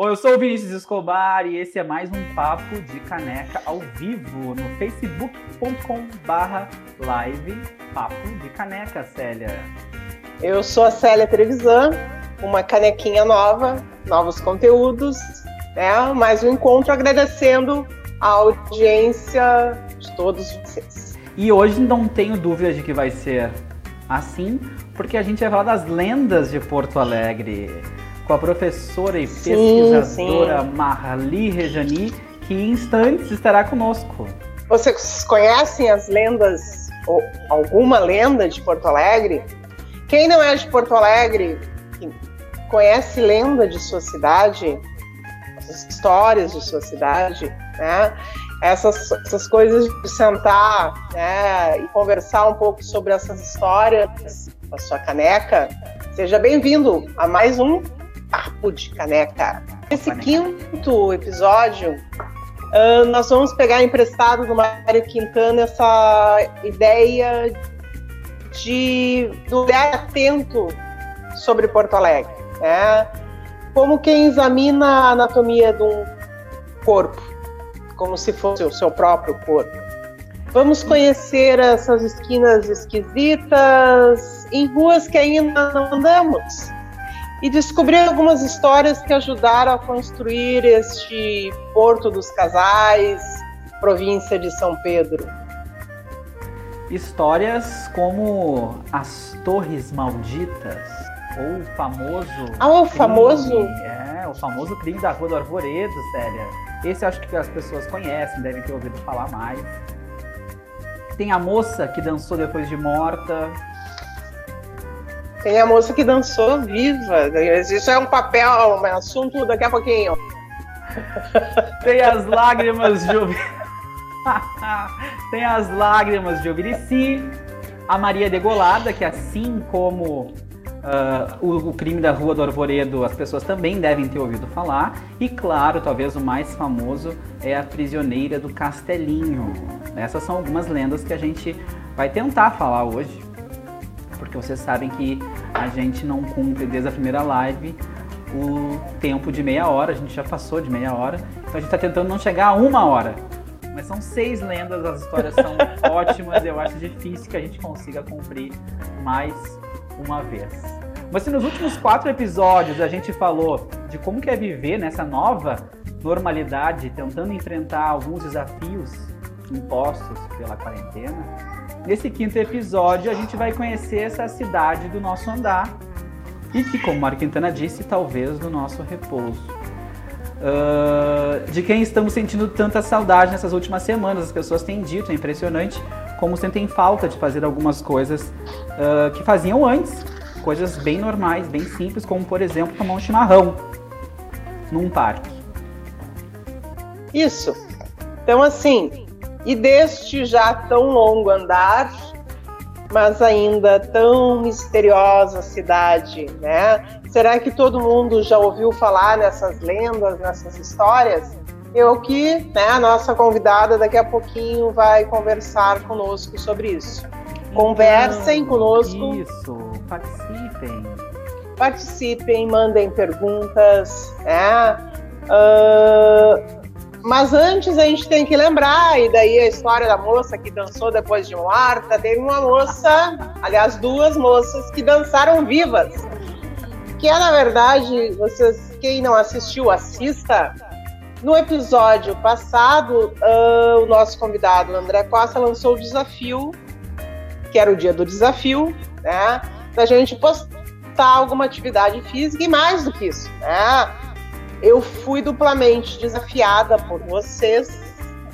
Oi, eu sou o Vinícius Escobar e esse é mais um Papo de Caneca ao vivo no facebook.com barra live Papo de Caneca, Célia. Eu sou a Célia Trevisan, uma canequinha nova, novos conteúdos, né? mais um encontro agradecendo a audiência de todos vocês. E hoje não tenho dúvida de que vai ser assim, porque a gente vai falar das lendas de Porto Alegre com a professora e pesquisadora sim, sim. Marli Rejani, que em instantes estará conosco. Vocês conhecem as lendas, ou alguma lenda de Porto Alegre? Quem não é de Porto Alegre, conhece lenda de sua cidade, histórias de sua cidade, né? Essas, essas coisas de sentar né, e conversar um pouco sobre essas histórias com a sua caneca. Seja bem-vindo a mais um Papo de Caneca. Nesse quinto episódio, uh, nós vamos pegar emprestado do Mário Quintana essa ideia de do olhar atento sobre Porto Alegre, né? Como quem examina a anatomia de um corpo, como se fosse o seu próprio corpo. Vamos conhecer essas esquinas esquisitas em ruas que ainda não andamos e descobrir algumas histórias que ajudaram a construir este Porto dos Casais, província de São Pedro. Histórias como as Torres Malditas, ou o famoso. Ah, o famoso? É, o famoso crime da Rua do Arvoredo, Célia. Esse acho que as pessoas conhecem, devem ter ouvido falar mais. Tem a moça que dançou depois de morta, tem a moça que dançou viva. Isso é um papel, um assunto daqui a pouquinho. Tem as lágrimas de Tem as lágrimas de Obirici. A Maria Degolada, que assim como Uh, o, o, crime da Rua do Arvoredo as pessoas também devem ter ouvido falar. E claro, talvez o mais famoso é a prisioneira do Castelinho. Essas são algumas lendas que a gente vai tentar falar hoje porque vocês sabem que a gente não cumpre desde a primeira live o tempo de meia hora, a gente já passou de meia hora, então a gente está tentando não chegar a uma hora. Mas são seis lendas, as histórias são ótimas, eu acho difícil que a gente consiga cumprir mais uma vez. Mas se nos últimos quatro episódios a gente falou de como que é viver nessa nova normalidade, tentando enfrentar alguns desafios impostos pela quarentena, Nesse quinto episódio, a gente vai conhecer essa cidade do nosso andar e que, como Mário Quintana disse, talvez do nosso repouso. Uh, de quem estamos sentindo tanta saudade nessas últimas semanas. As pessoas têm dito, é impressionante como sentem falta de fazer algumas coisas uh, que faziam antes. Coisas bem normais, bem simples, como por exemplo tomar um chimarrão num parque. Isso. Então, assim, e deste já tão longo andar, mas ainda tão misteriosa cidade, né? Será que todo mundo já ouviu falar nessas lendas, nessas histórias? Eu que, né, a nossa convidada daqui a pouquinho vai conversar conosco sobre isso. Conversem então, conosco. Isso, participem. Participem, mandem perguntas, né? Uh, mas antes a gente tem que lembrar, e daí a história da moça que dançou depois de morta, teve uma moça, aliás, duas moças que dançaram vivas. Que é, na verdade, vocês, quem não assistiu, assista. No episódio passado, uh, o nosso convidado, André Costa, lançou o desafio, que era o dia do desafio, né? Da gente postar alguma atividade física e mais do que isso, né? Eu fui duplamente desafiada por vocês.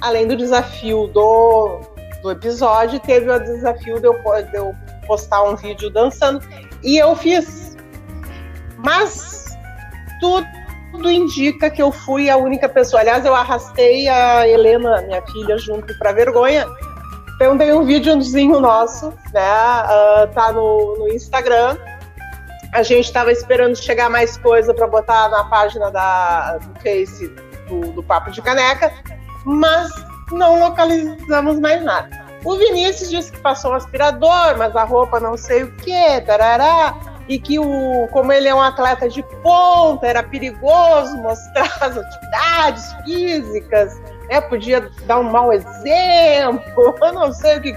Além do desafio do, do episódio, teve o desafio de eu, de eu postar um vídeo dançando. E eu fiz. Mas tudo, tudo indica que eu fui a única pessoa. Aliás, eu arrastei a Helena, minha filha, junto para vergonha. Então tem um videozinho nosso, né? Uh, tá no, no Instagram a gente estava esperando chegar mais coisa para botar na página da, do Face do, do Papo de Caneca, mas não localizamos mais nada. O Vinícius disse que passou um aspirador, mas a roupa não sei o que, tarará. e que o, como ele é um atleta de ponta, era perigoso mostrar as atividades físicas, né? Podia dar um mau exemplo. Eu não sei o que,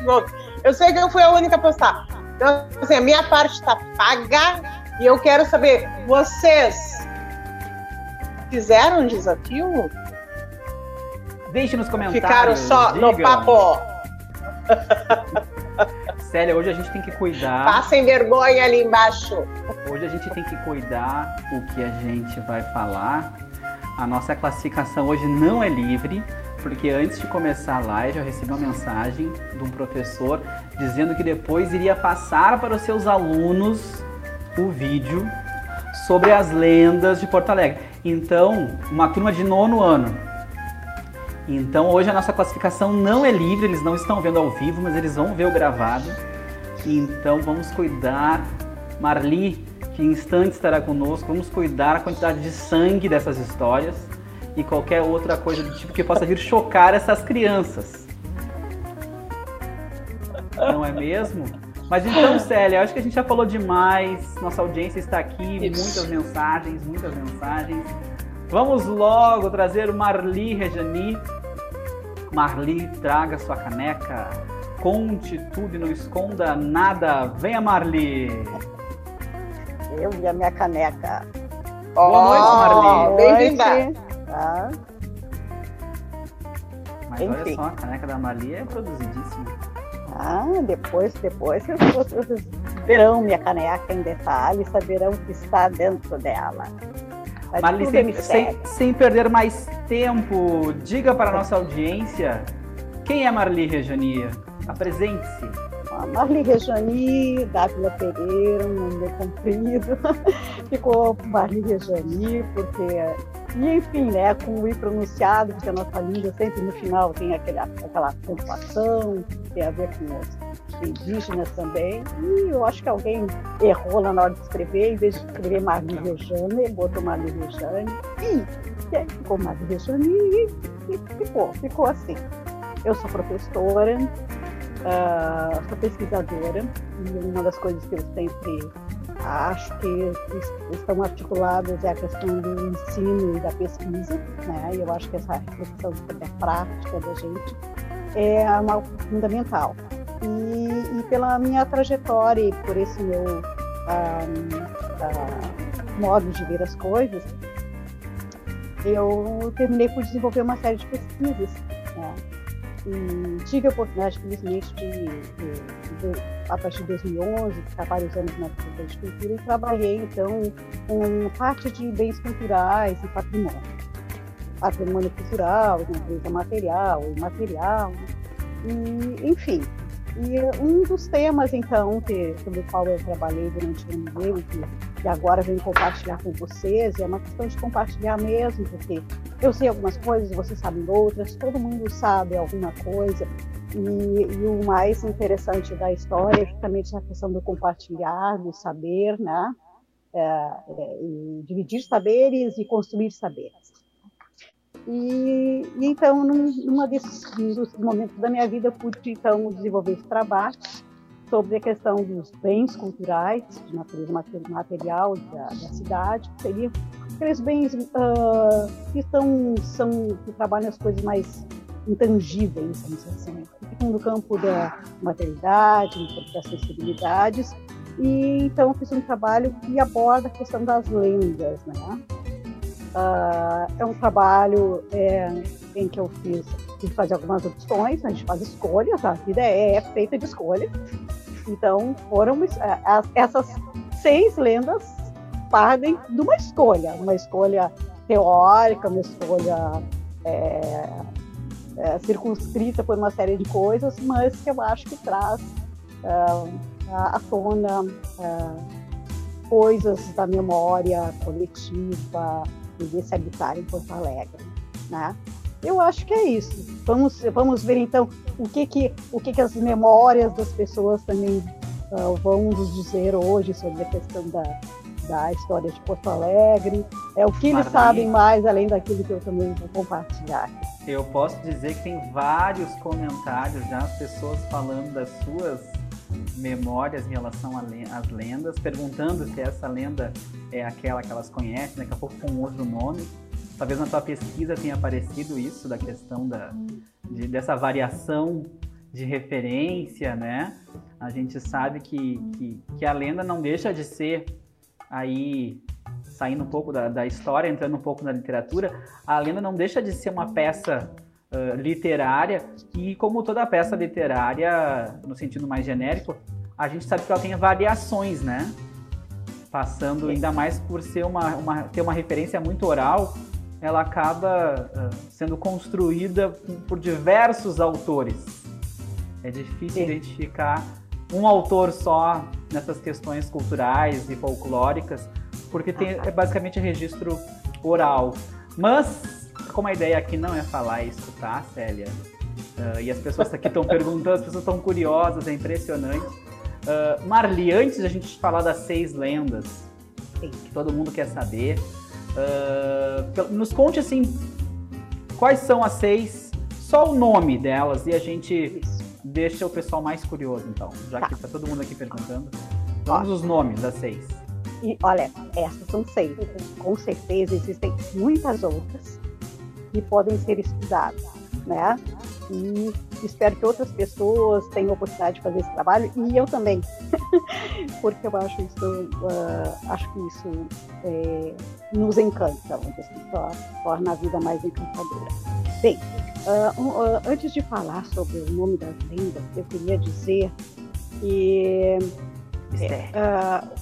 Eu sei que eu fui a única a postar. Então, assim, a minha parte está paga e eu quero saber, vocês fizeram um desafio? Deixe nos comentários. Ficaram só diga. no papo. Célia, hoje a gente tem que cuidar. Passem vergonha ali embaixo. Hoje a gente tem que cuidar o que a gente vai falar. A nossa classificação hoje não é livre, porque antes de começar a live eu recebi uma mensagem de um professor dizendo que depois iria passar para os seus alunos o vídeo sobre as lendas de Porto Alegre. Então, uma turma de nono ano. Então, hoje a nossa classificação não é livre, eles não estão vendo ao vivo, mas eles vão ver o gravado. Então, vamos cuidar. Marli, que em instantes estará conosco, vamos cuidar a quantidade de sangue dessas histórias e qualquer outra coisa do tipo que possa vir chocar essas crianças. Não é mesmo? Mas então, Célia, acho que a gente já falou demais. Nossa audiência está aqui, muitas mensagens, muitas mensagens. Vamos logo trazer o Marli Rejani. Marli, traga sua caneca. Conte tudo e não esconda nada. Venha, Marli. Eu e a minha caneca. Boa noite, Marli. Bem-vinda. Tá? Mas Enfim. olha só, a caneca da Marli é produzidíssima. Ah, depois, depois vocês verão minha caneca em detalhe, saberão o que está dentro dela. Mas Marli, sem, sem, sem, perder mais tempo, diga para a nossa audiência quem é Marli Rejania. Apresente-se. Marli Rejani, Dávila Pereira, um nome comprido. Ficou Marli Rejani porque e enfim, né, com o i pronunciado, porque a nossa língua sempre no final tem aquele, aquela pontuação, tem a ver com os indígenas também. E eu acho que alguém errou lá na hora de escrever, em vez de escrever Maria Rejane, botou Maria Rejane. E, e aí ficou Maria Rejane e, e ficou, ficou assim. Eu sou professora, uh, sou pesquisadora, e uma das coisas que eu sempre acho que estão articuladas é a questão do ensino e da pesquisa, né? E eu acho que essa reflexão sobre a prática da gente é uma fundamental. E, e pela minha trajetória e por esse meu uh, modo de ver as coisas, eu terminei por desenvolver uma série de pesquisas. Né? E tive a oportunidade, felizmente, de, de, de, a partir de 2011, ficar vários anos na Secretaria de Cultura e trabalhei, então, com parte de bens culturais e patrimônio. Patrimônio cultural, natureza material, imaterial, e, enfim. E um dos temas, então, que, sobre o qual eu trabalhei durante o ano inteiro, que, que agora venho compartilhar com vocês, é uma questão de compartilhar mesmo, porque eu sei algumas coisas, vocês sabem outras, todo mundo sabe alguma coisa. E, e, o mais interessante da história é justamente a questão do compartilhar, do saber, né? É, é, dividir saberes e construir saberes. E, e então, num, numa desses momentos da minha vida, eu pude então desenvolver esse trabalho sobre a questão dos bens culturais de natureza material da, da cidade, que seriam aqueles bens uh, que são, são que trabalham as coisas mais intangíveis, vamos dizer assim, que ficam no campo da materialidade, no campo das sensibilidades. E então fiz um trabalho que aborda a questão das lendas, né? Uh, é um trabalho é, em que eu fiz, fiz fazer algumas opções, a gente faz escolhas, a vida é, é feita de escolhas. Então foram é, essas seis lendas partem de uma escolha, uma escolha teórica, uma escolha é, é, circunscrita por uma série de coisas, mas que eu acho que traz é, à tona é, coisas da memória coletiva e desse habitar em Porto Alegre, né? Eu acho que é isso. Vamos, vamos ver então o que que o que que as memórias das pessoas também uh, vão nos dizer hoje sobre a questão da da história de Porto Alegre, é o que eles sabem mais, além daquilo que eu também vou compartilhar. Eu posso dizer que tem vários comentários já, pessoas falando das suas memórias em relação às lendas, perguntando se essa lenda é aquela que elas conhecem, daqui a pouco com outro nome. Talvez na tua pesquisa tenha aparecido isso, da questão da, de, dessa variação de referência, né? A gente sabe que, que, que, a lenda não deixa de ser aí saindo um pouco da, da, história, entrando um pouco na literatura, a lenda não deixa de ser uma peça uh, literária e como toda peça literária, no sentido mais genérico, a gente sabe que ela tem variações, né? Passando ainda mais por ser uma, uma ter uma referência muito oral, ela acaba uh, sendo construída por diversos autores. É difícil Sim. identificar um autor só nessas questões culturais e folclóricas, porque tem é basicamente registro oral. Mas, como a ideia aqui não é falar e escutar, Célia, uh, e as pessoas aqui estão perguntando, as pessoas estão curiosas, é impressionante. Uh, Marli, antes de a gente falar das seis lendas, Sim. que todo mundo quer saber, uh, nos conte assim, quais são as seis, só o nome delas, e a gente Isso deixa o pessoal mais curioso, então, já tá. que tá todo mundo aqui perguntando. Vamos os nomes das seis. E olha, essas são seis. Com certeza existem muitas outras que podem ser estudadas, né? E espero que outras pessoas tenham a oportunidade de fazer esse trabalho e eu também, porque eu acho isso, uh, acho que isso é, nos encanta, assim, torna a vida mais encantadora. Bem, uh, uh, antes de falar sobre o nome das lendas, eu queria dizer que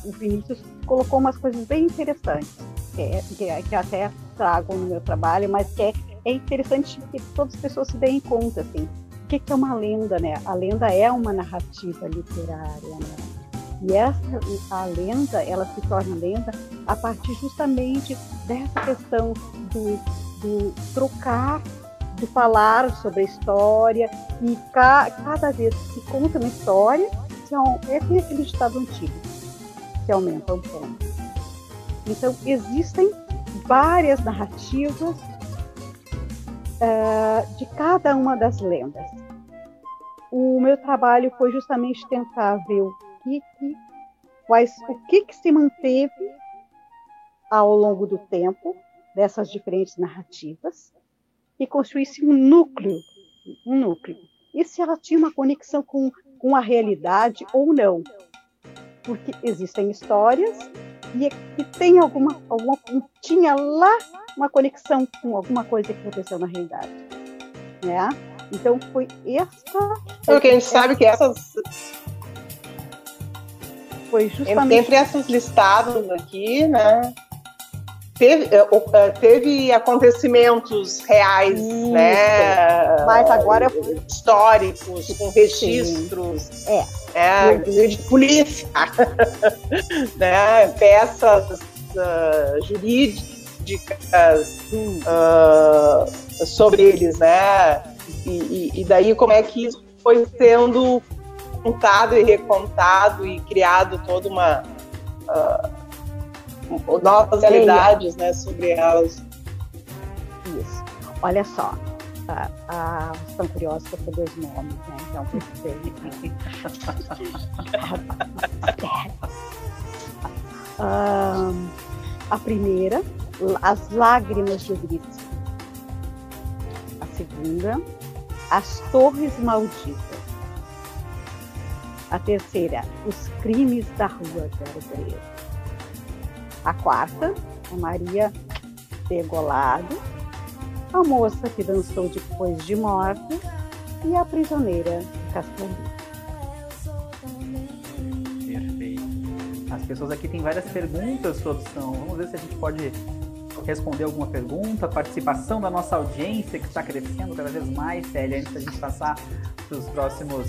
o Vinícius colocou umas coisas bem interessantes, que, é, que, é, que até trago no meu trabalho, mas que é é interessante que todas as pessoas se deem conta, assim, o que, que é uma lenda, né? A lenda é uma narrativa literária, né? E essa, a lenda, ela se torna lenda a partir justamente dessa questão do, do trocar, de falar sobre a história, e ca, cada vez que conta uma história, é, tem aquele ditado antigo, que aumenta um ponto. Então, existem várias narrativas uh, de cada uma das lendas. O meu trabalho foi justamente tentar ver que, que quais, o que, que se manteve ao longo do tempo dessas diferentes narrativas e construísse um núcleo, um núcleo. E se ela tinha uma conexão com, com a realidade ou não. Porque existem histórias e, e tem alguma, alguma tinha lá uma conexão com alguma coisa que aconteceu na realidade. Né? Então foi essa. Porque a gente sabe que essas. Foi justamente. Entre essas listadas aqui, né? Teve, eh, eh, teve acontecimentos reais, Isso. né? Mas agora históricos, com registros. Sim. É. É, de polícia, né? peças uh, jurídicas dicas uh, sobre eles, né? E, e, e, daí como é que isso foi sendo contado e recontado e criado toda uma uh, novas realidades, né, sobre elas. Isso. Olha só, ah, ah, estão curiosos para saber os nomes, né? Então, um, a primeira as Lágrimas de Brito. A segunda, As Torres Malditas. A terceira, Os Crimes da Rua Zero A quarta, a Maria Degolado. A moça que dançou depois de morte. E a prisioneira de. Perfeito. As pessoas aqui têm várias perguntas, produção. Vamos ver se a gente pode responder alguma pergunta, participação da nossa audiência que está crescendo cada vez mais, Célia, antes da gente passar para os próximos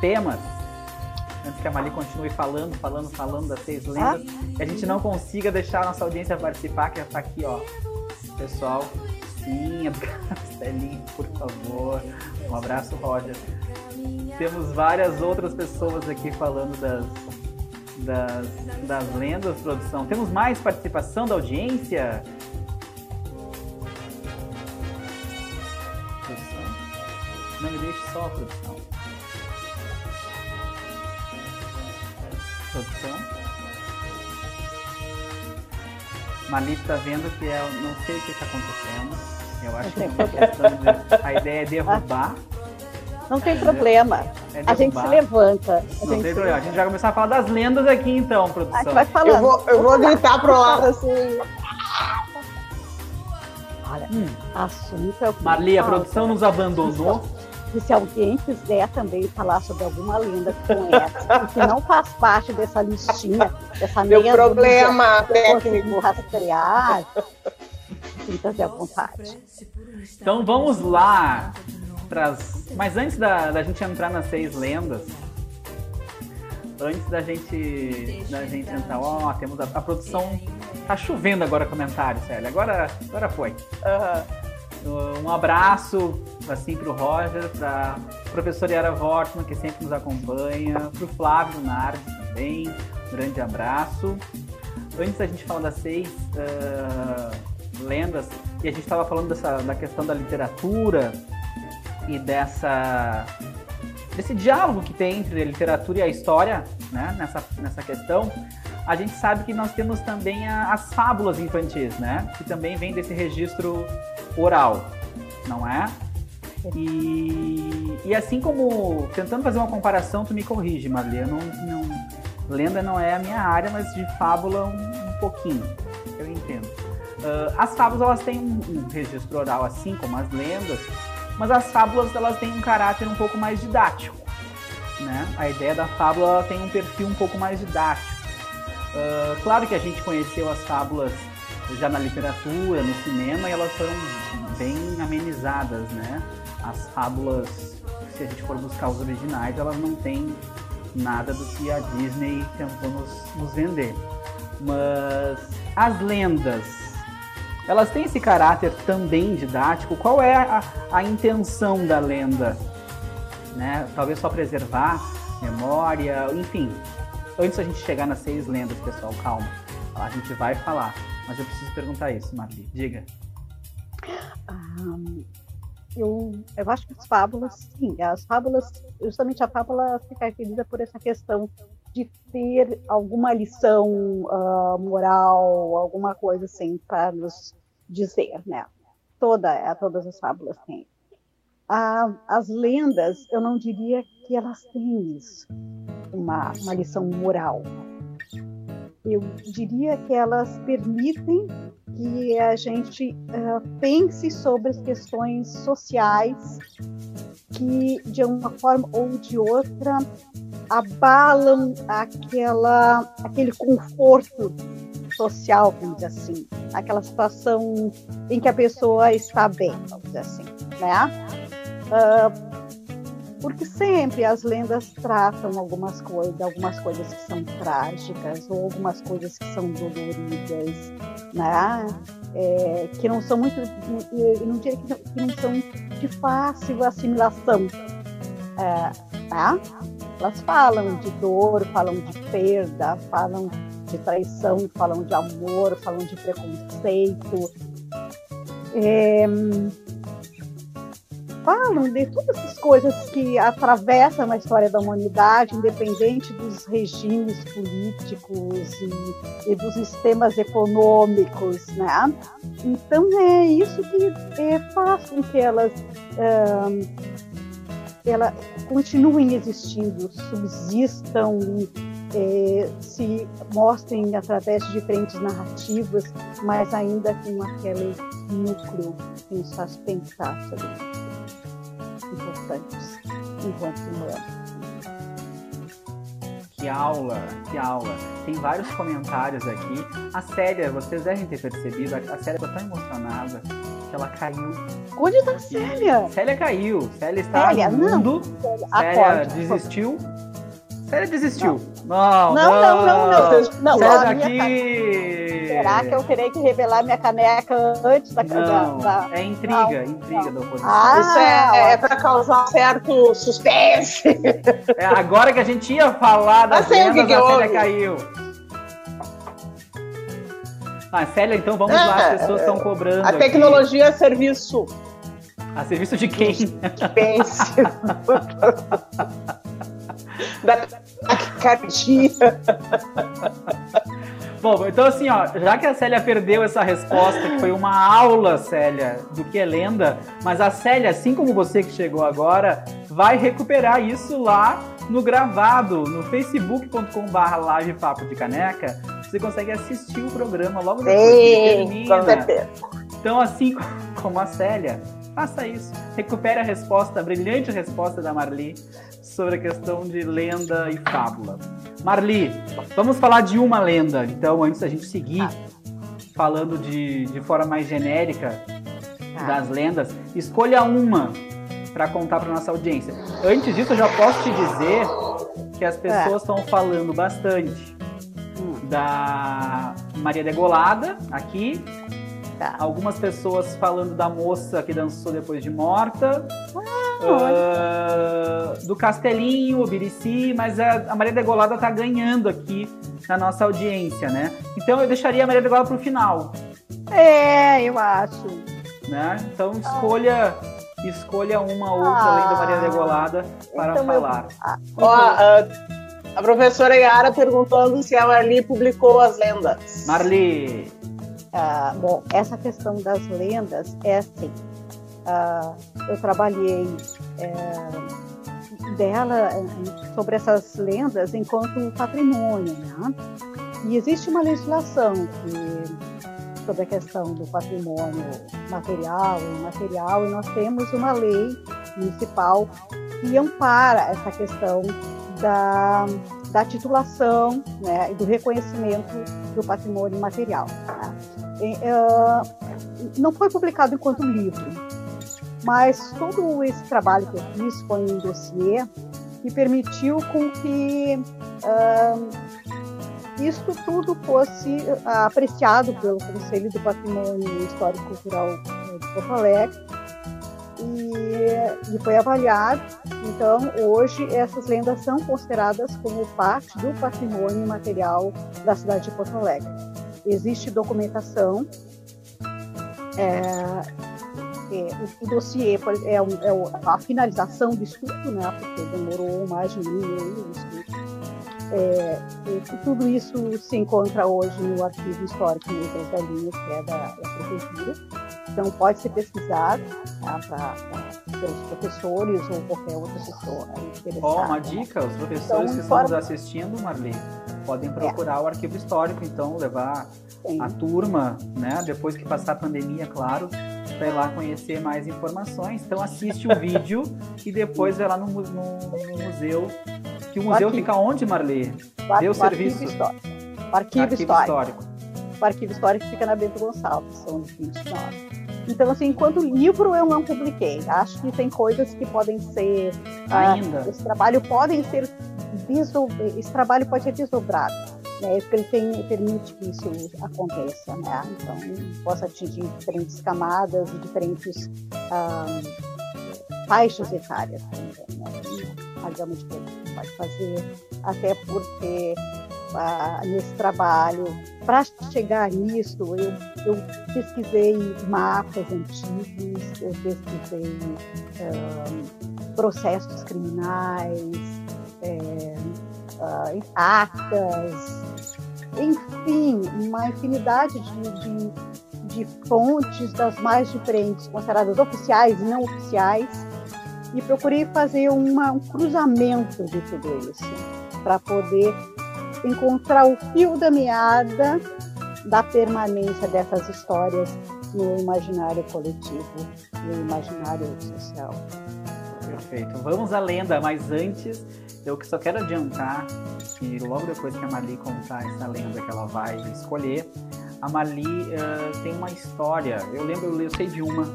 temas. Antes que a Mali continue falando, falando, falando das seis lendas, que a gente não consiga deixar a nossa audiência participar, que já está aqui, ó. Pessoal, sim, Castelinho, por favor. Um abraço, Roger. Temos várias outras pessoas aqui falando das, das, das lendas, produção. Temos mais participação da audiência? Não me deixe só, produção. Produção. Marli está vendo que é, não sei o que está acontecendo. Eu acho que é uma questão de, a ideia é derrubar. Não tem problema. É a gente se levanta. A não tem problema. A gente já começar a falar das lendas aqui então, produção. A gente vai falando. Eu vou, eu vou gritar pro lado assim. Olha, hum. assunto é o que Marli, a produção nos abandonou. E se alguém quiser também falar sobre alguma lenda que conhece, que não faz parte dessa listinha, dessa Meu problema técnico. rastrear, sinta-se à vontade. Então vamos lá. Pras... Mas antes da, da gente entrar nas seis lendas, antes da gente da gente entrar, ó, temos a, a, produção tá chovendo agora comentários, Célia. Agora, agora foi. Uhum. Um abraço assim pro Roger, pra professora Yara Wortman, que sempre nos acompanha, pro Flávio Nardi também. Um grande abraço. Antes da gente falar das seis uh, lendas, e a gente estava falando dessa, da questão da literatura e dessa desse diálogo que tem entre a literatura e a história, né, nessa, nessa questão, a gente sabe que nós temos também a, as fábulas infantis, né, que também vem desse registro oral, não é? E, e assim como, tentando fazer uma comparação, tu me corrige, Marli, não, não, lenda não é a minha área, mas de fábula um, um pouquinho, eu entendo. Uh, as fábulas elas têm um, um registro oral assim como as lendas, mas as fábulas elas têm um caráter um pouco mais didático. Né? A ideia da fábula tem um perfil um pouco mais didático. Uh, claro que a gente conheceu as fábulas já na literatura, no cinema, e elas foram bem amenizadas, né? As fábulas, se a gente for buscar os originais, elas não têm nada do que a Disney tentou nos, nos vender. Mas as lendas, elas têm esse caráter também didático. Qual é a, a intenção da lenda? Né? Talvez só preservar memória, enfim. Antes da gente chegar nas seis lendas, pessoal, calma. A gente vai falar. Mas eu preciso perguntar isso, Marli. Diga. Um, eu, eu acho que as fábulas, sim, as fábulas, justamente a fábula se caracteriza por essa questão de ter alguma lição uh, moral, alguma coisa assim para nos dizer, né? Toda, é, todas as fábulas têm. Ah, as lendas, eu não diria que elas têm isso, uma, uma lição moral. Eu diria que elas permitem que a gente uh, pense sobre as questões sociais que, de uma forma ou de outra, abalam aquela, aquele conforto social, vamos dizer assim, aquela situação em que a pessoa está bem, vamos dizer assim, né? Uh, porque sempre as lendas tratam algumas coisas, algumas coisas que são trágicas ou algumas coisas que são doloridas, né? É, que não são muito, eu não diria que não, que não são de fácil assimilação, é, tá? Elas falam de dor, falam de perda, falam de traição, falam de amor, falam de preconceito. É, falam de todas essas coisas que atravessam a história da humanidade, independente dos regimes políticos e, e dos sistemas econômicos, né? Então é isso que é, faz com que elas ela continuem existindo, subsistam é, se mostrem através de diferentes narrativas, mas ainda com aquele núcleo que nos faz pensar sobre importantes enquanto humanos. Que aula, que aula. Tem vários comentários aqui. A Célia, vocês devem ter percebido, a Célia ficou tão emocionada que ela caiu. Onde está a Célia? Célia caiu. Célia está Célia, no mundo. Não. Célia, Célia desistiu. Célia desistiu. Não, não, não, não. Não, não, Sai daqui! Será que eu terei que revelar minha caneca antes da Não, da... é intriga, não, intriga da oposição. Ah, Isso é, é para causar um certo suspense. É, agora que a gente ia falar das vendas, que que a Célia caiu. Ah, Célia, então vamos é, lá, as pessoas estão cobrando. A tecnologia aqui. é serviço. A serviço de quem? Pense. da taquicardia. Bom, então assim, ó, já que a Célia perdeu essa resposta, que foi uma aula, Célia, do que é lenda, mas a Célia, assim como você que chegou agora, vai recuperar isso lá no gravado, no facebook.com.br live Papo de Caneca. Você consegue assistir o programa logo depois Sim, que termina. Então, assim como a Célia, faça isso. Recupere a resposta, a brilhante resposta da Marli sobre a questão de lenda e fábula. Marli, vamos falar de uma lenda, então, antes da gente seguir falando de, de forma mais genérica tá. das lendas. Escolha uma para contar para nossa audiência. Antes disso, eu já posso te dizer que as pessoas estão falando bastante hum. da Maria Degolada aqui, Tá. Algumas pessoas falando da moça que dançou depois de morta. Ah, uh, do Castelinho, o Birici, mas a, a Maria Degolada tá ganhando aqui na nossa audiência, né? Então eu deixaria a Maria Degolada pro final. É, eu acho. Né? Então escolha escolha uma outra ah, além da Maria Degolada para então falar. Eu... Ah, Ó, a, a professora Yara perguntando se a Marli publicou as lendas. Marli, ah, bom, essa questão das lendas é assim. Ah, eu trabalhei é, dela sobre essas lendas enquanto patrimônio, né? E existe uma legislação que, sobre a questão do patrimônio material e imaterial, e nós temos uma lei municipal que ampara essa questão da, da titulação né, e do reconhecimento do patrimônio material. Né? Não foi publicado enquanto livro, mas todo esse trabalho que eu fiz foi um dossiê que permitiu com que uh, isso tudo fosse apreciado pelo Conselho do Patrimônio Histórico Cultural de Porto Alegre e, e, foi avaliado. Então, hoje, essas lendas são consideradas como parte do patrimônio material da cidade de Porto Alegre existe documentação. É, é, o, dossiê é, é, a finalização do estudo, né, porque demorou mais de um ano o estudo. É, tudo isso se encontra hoje no Arquivo Histórico Negras da Linha, que é da, da Prefeitura. Então, pode ser pesquisado tá, para pelos professores ou qualquer outra pessoa interessada. Oh, uma dica, os professores então, que estão nos assistindo, Marli, podem procurar é. o arquivo histórico, então, levar Sim. a turma, né? Depois que passar a pandemia, claro, para ir lá conhecer mais informações. Então assiste o vídeo e depois vai lá no, no, no museu. Que o museu o fica onde, Marli? Dê o serviço. Arquivo histórico. Arquivo, arquivo histórico. histórico. O arquivo histórico fica na Bento Gonçalves, são 29. Então, assim, enquanto livro eu não publiquei. Acho que tem coisas que podem ser. Ah, Ainda. Uh, esse trabalho podem ser esse trabalho pode ser desdobrado, né? Porque ele tem, permite que isso aconteça, né? Então, possa atingir diferentes camadas e diferentes um, faixas etárias também, né? Uma gama de coisas que pode fazer, até porque uh, nesse trabalho, para chegar nisso, eu, eu pesquisei mapas antigos, eu pesquisei um, processos criminais, é, uh, atas, enfim, uma infinidade de, de, de fontes das mais diferentes, consideradas oficiais e não oficiais, e procurei fazer uma, um cruzamento de tudo isso, para poder encontrar o fio da meada da permanência dessas histórias no imaginário coletivo, no imaginário social. Perfeito. Vamos à lenda, mas antes eu só quero adiantar que logo depois que a Mali contar essa lenda que ela vai escolher, a Mali uh, tem uma história. Eu lembro, eu sei de uma,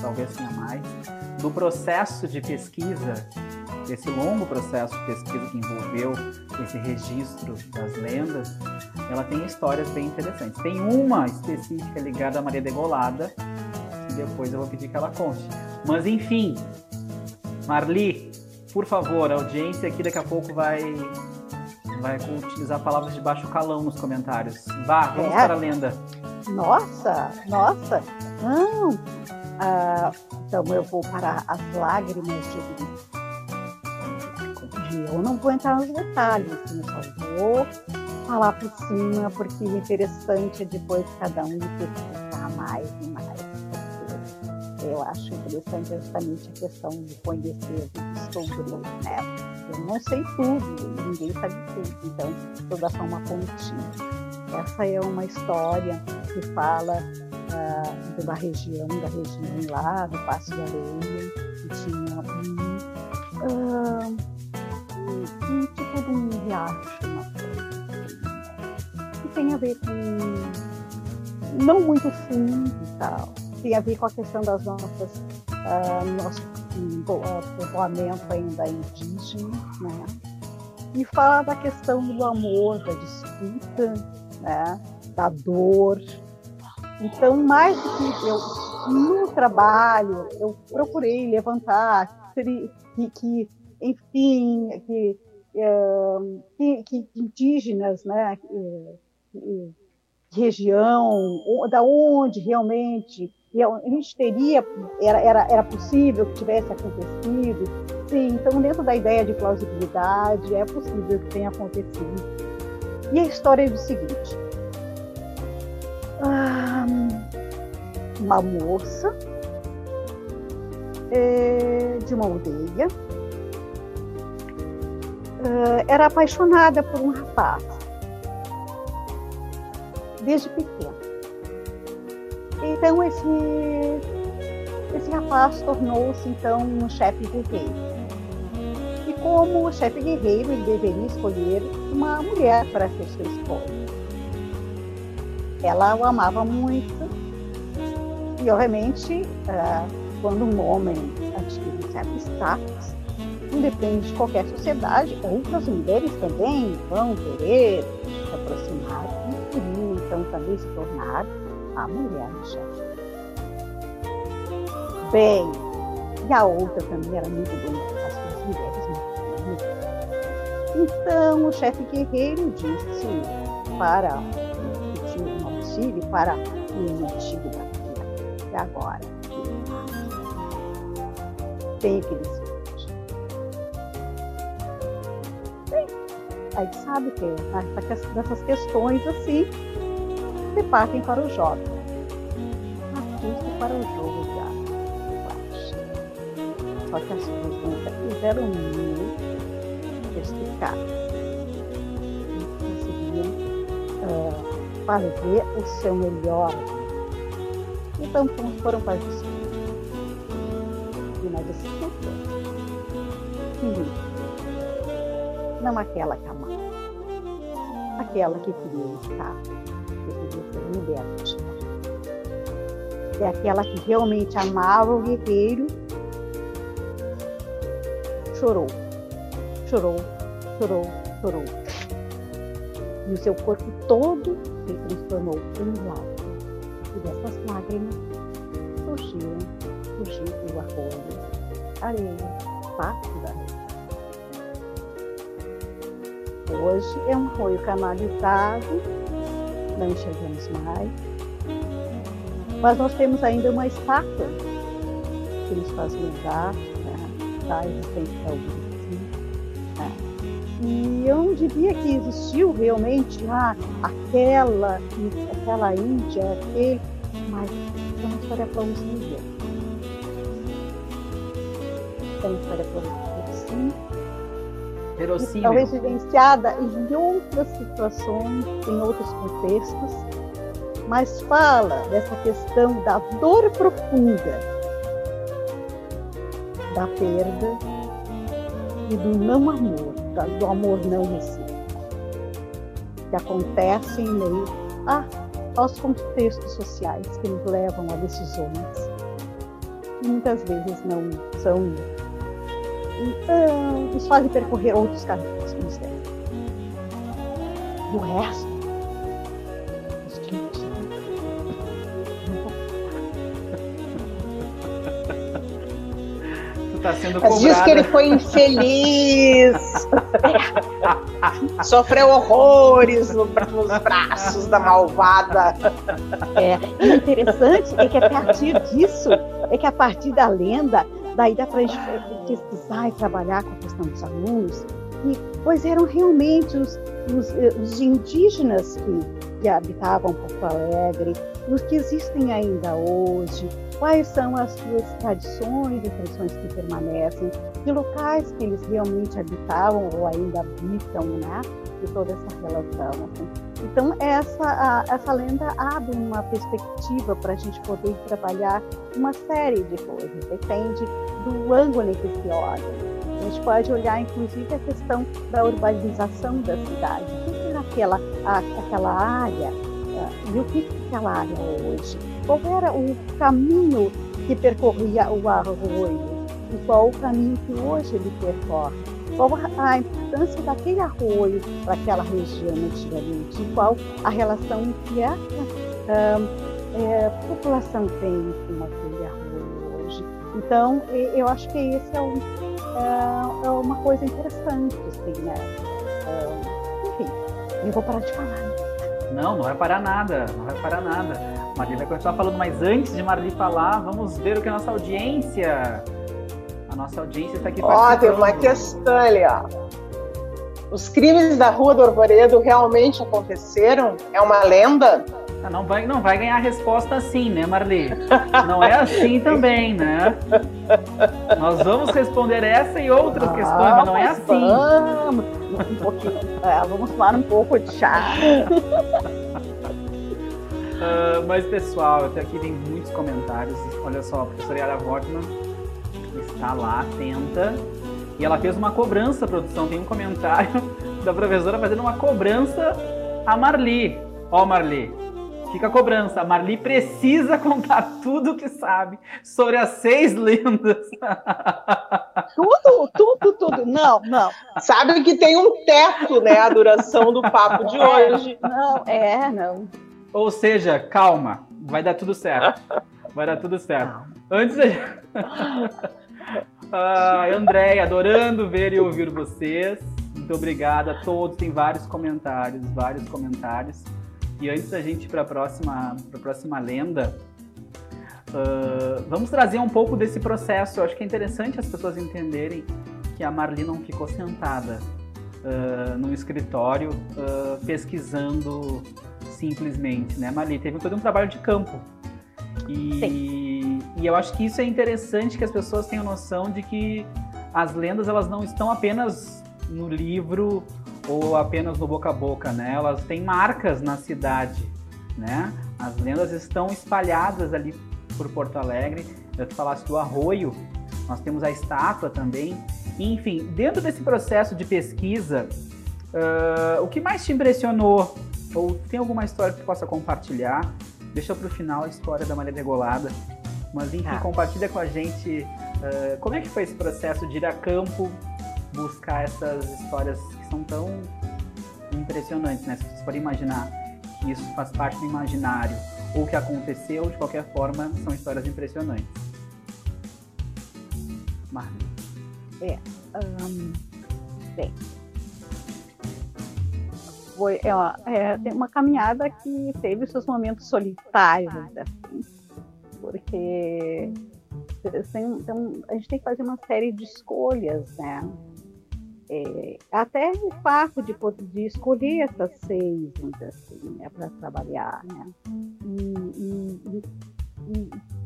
talvez tenha mais, do processo de pesquisa, desse longo processo de pesquisa que envolveu esse registro das lendas. Ela tem histórias bem interessantes. Tem uma específica ligada a Maria Degolada, que depois eu vou pedir que ela conte. Mas enfim, Marli, por favor, a audiência aqui daqui a pouco vai vai utilizar palavras de baixo calão nos comentários. Vá, vamos é. para a lenda. Nossa, nossa. Não. Ah, então eu vou para as lágrimas de, de eu não vou entrar nos detalhes, eu só vou falar por cima, porque o interessante é depois cada um pesquisar mais e mais. Eu acho interessante justamente a questão de conhecer, descobrir, né? Eu não sei tudo, ninguém sabe tudo, então eu dar só uma pontinha. Essa é uma história que fala uh, de uma região, da região lá, do Passo de Areia, que tinha um, uh, um, um tipo de um riacho, uma coisa assim, que tem a ver com não muito fundo e tal, tem a ver com a questão das nossas uh, nosso povoamento ainda indígena, né? E fala da questão do amor, da disputa, né? da dor, então, mais do que eu, no trabalho, eu procurei levantar que, que enfim, que, que, que, indígenas, né, região, da onde realmente a gente teria, era, era, era possível que tivesse acontecido. Sim, então, dentro da ideia de plausibilidade, é possível que tenha acontecido. E a história é o seguinte: uma moça é, de uma aldeia é, era apaixonada por um rapaz desde pequeno. Então esse esse rapaz tornou-se então um chefe guerreiro. E como chefe guerreiro, ele deveria escolher uma mulher para ser sua esposa. Ela o amava muito e, obviamente, uh, quando um homem adquire certo status, independente de qualquer sociedade, outras mulheres também vão querer se aproximar e queriam, então, também se tornar a mulher do chefe. Bem, e a outra também era muito bonita, as suas mulheres muito bonitas. Então, o chefe guerreiro disse para filho para o antigo da filha. E agora? Tem que decidir. Bem, aí sabe que essas questões assim se partem para o jovem. Artista para o jogo já. Só que as perguntas fizeram muito explicar. Conseguiam uh, fazer o seu melhor. Então foram para a disputa. E na disputa, não aquela que amava, aquela que queria estar, É aquela que realmente amava o guerreiro, chorou, chorou, chorou, chorou. E o seu corpo todo se transformou em lágrimas. E dessas lágrimas surgiram, surgiu o arroio, areia, areia. Hoje é um arroio canalizado, não enxergamos mais, mas nós temos ainda uma estátua que nos faz lembrar né, da existência da e eu não diria que existiu realmente ah, aquela, aquela Índia, aquele, mas é uma história plausível. É uma história plausível. Verossímil. Talvez vivenciada em outras situações, em outros contextos, mas fala dessa questão da dor profunda da perda e do não amor do amor não recíproco, que acontece em meio a, aos contextos sociais que nos levam a decisões que muitas vezes não são. Então, nos fazem percorrer outros caminhos levam. Do resto, Tá sendo cobrada. Diz que ele foi infeliz. Sofreu horrores no, nos braços da malvada. É, e o interessante é que a partir disso, é que a partir da lenda, daí dá para a gente pesquisar e trabalhar com a questão dos alunos, e quais eram realmente os, os, os indígenas que, que habitavam Porto Alegre, os que existem ainda hoje, quais são as suas tradições e tradições que permanecem, que locais que eles realmente habitavam ou ainda habitam, né? De toda essa relação. Assim. Então, essa, essa lenda abre uma perspectiva para a gente poder trabalhar uma série de coisas, depende do ângulo em que se olha. A gente pode olhar, inclusive, a questão da urbanização da cidade. O que era aquela, a, aquela área uh, e o que é aquela área hoje? Qual era o caminho que percorria o arroio e qual o caminho que hoje ele percorre? Qual a importância daquele arroio para aquela região antigamente? Qual a relação que uh, é, população tem com aquele arroio hoje? Então, eu acho que esse é um é, é uma coisa interessante, assim, né? Enfim, eu vou parar de falar. Não, não vai parar nada, não vai parar nada. Marli vai continuar falando, mas antes de Marli falar, vamos ver o que a nossa audiência. Nossa audiência está aqui Ó, tem uma questão ali, ó. Os crimes da Rua do Arvoredo realmente aconteceram? É uma lenda? Ah, não vai, não vai ganhar resposta assim, né, Marli? Não é assim também, né? Nós vamos responder essa e outras ah, questões, mas não é assim. Vamos, um pouquinho, é, vamos tomar um pouco de chá. Uh, mas, pessoal, até aqui tem muitos comentários. Olha só, a professora Yara Wortman está lá, atenta. E ela fez uma cobrança, produção. Tem um comentário da professora fazendo uma cobrança a Marli. Ó, Marli, Fica a cobrança. A Marli precisa contar tudo o que sabe sobre as seis lendas. Tudo, tudo, tudo. Não, não. Sabe que tem um teto, né? A duração do papo de hoje. Não, é, não. Ou seja, calma. Vai dar tudo certo. Vai dar tudo certo. Antes. Ah, André, adorando ver e ouvir vocês. Muito obrigada a todos. Tem vários comentários, vários comentários. E antes da gente ir para a próxima, próxima lenda, uh, vamos trazer um pouco desse processo. Eu acho que é interessante as pessoas entenderem que a Marli não ficou sentada uh, escritório uh, pesquisando simplesmente, né, Marli? Teve todo um trabalho de campo. E, e eu acho que isso é interessante que as pessoas tenham noção de que as lendas elas não estão apenas no livro ou apenas no boca a boca, né? Elas têm marcas na cidade, né? As lendas estão espalhadas ali por Porto Alegre. Eu te falasse do arroio, nós temos a estátua também. Enfim, dentro desse processo de pesquisa, uh, o que mais te impressionou? Ou tem alguma história que tu possa compartilhar? Deixa para o final a história da Maria Degolada. Mas enfim, ah. compartilha com a gente uh, como é que foi esse processo de ir a campo, buscar essas histórias são tão impressionantes, né? Se vocês forem imaginar que isso faz parte do imaginário ou que aconteceu, de qualquer forma, são histórias impressionantes. Marli. É. Um, bem. Foi é uma, é, uma caminhada que teve seus momentos solitários, assim, porque então, a gente tem que fazer uma série de escolhas, né? É, até o fato de, de escolher essas seis, assim, né, para trabalhar, né? E, e,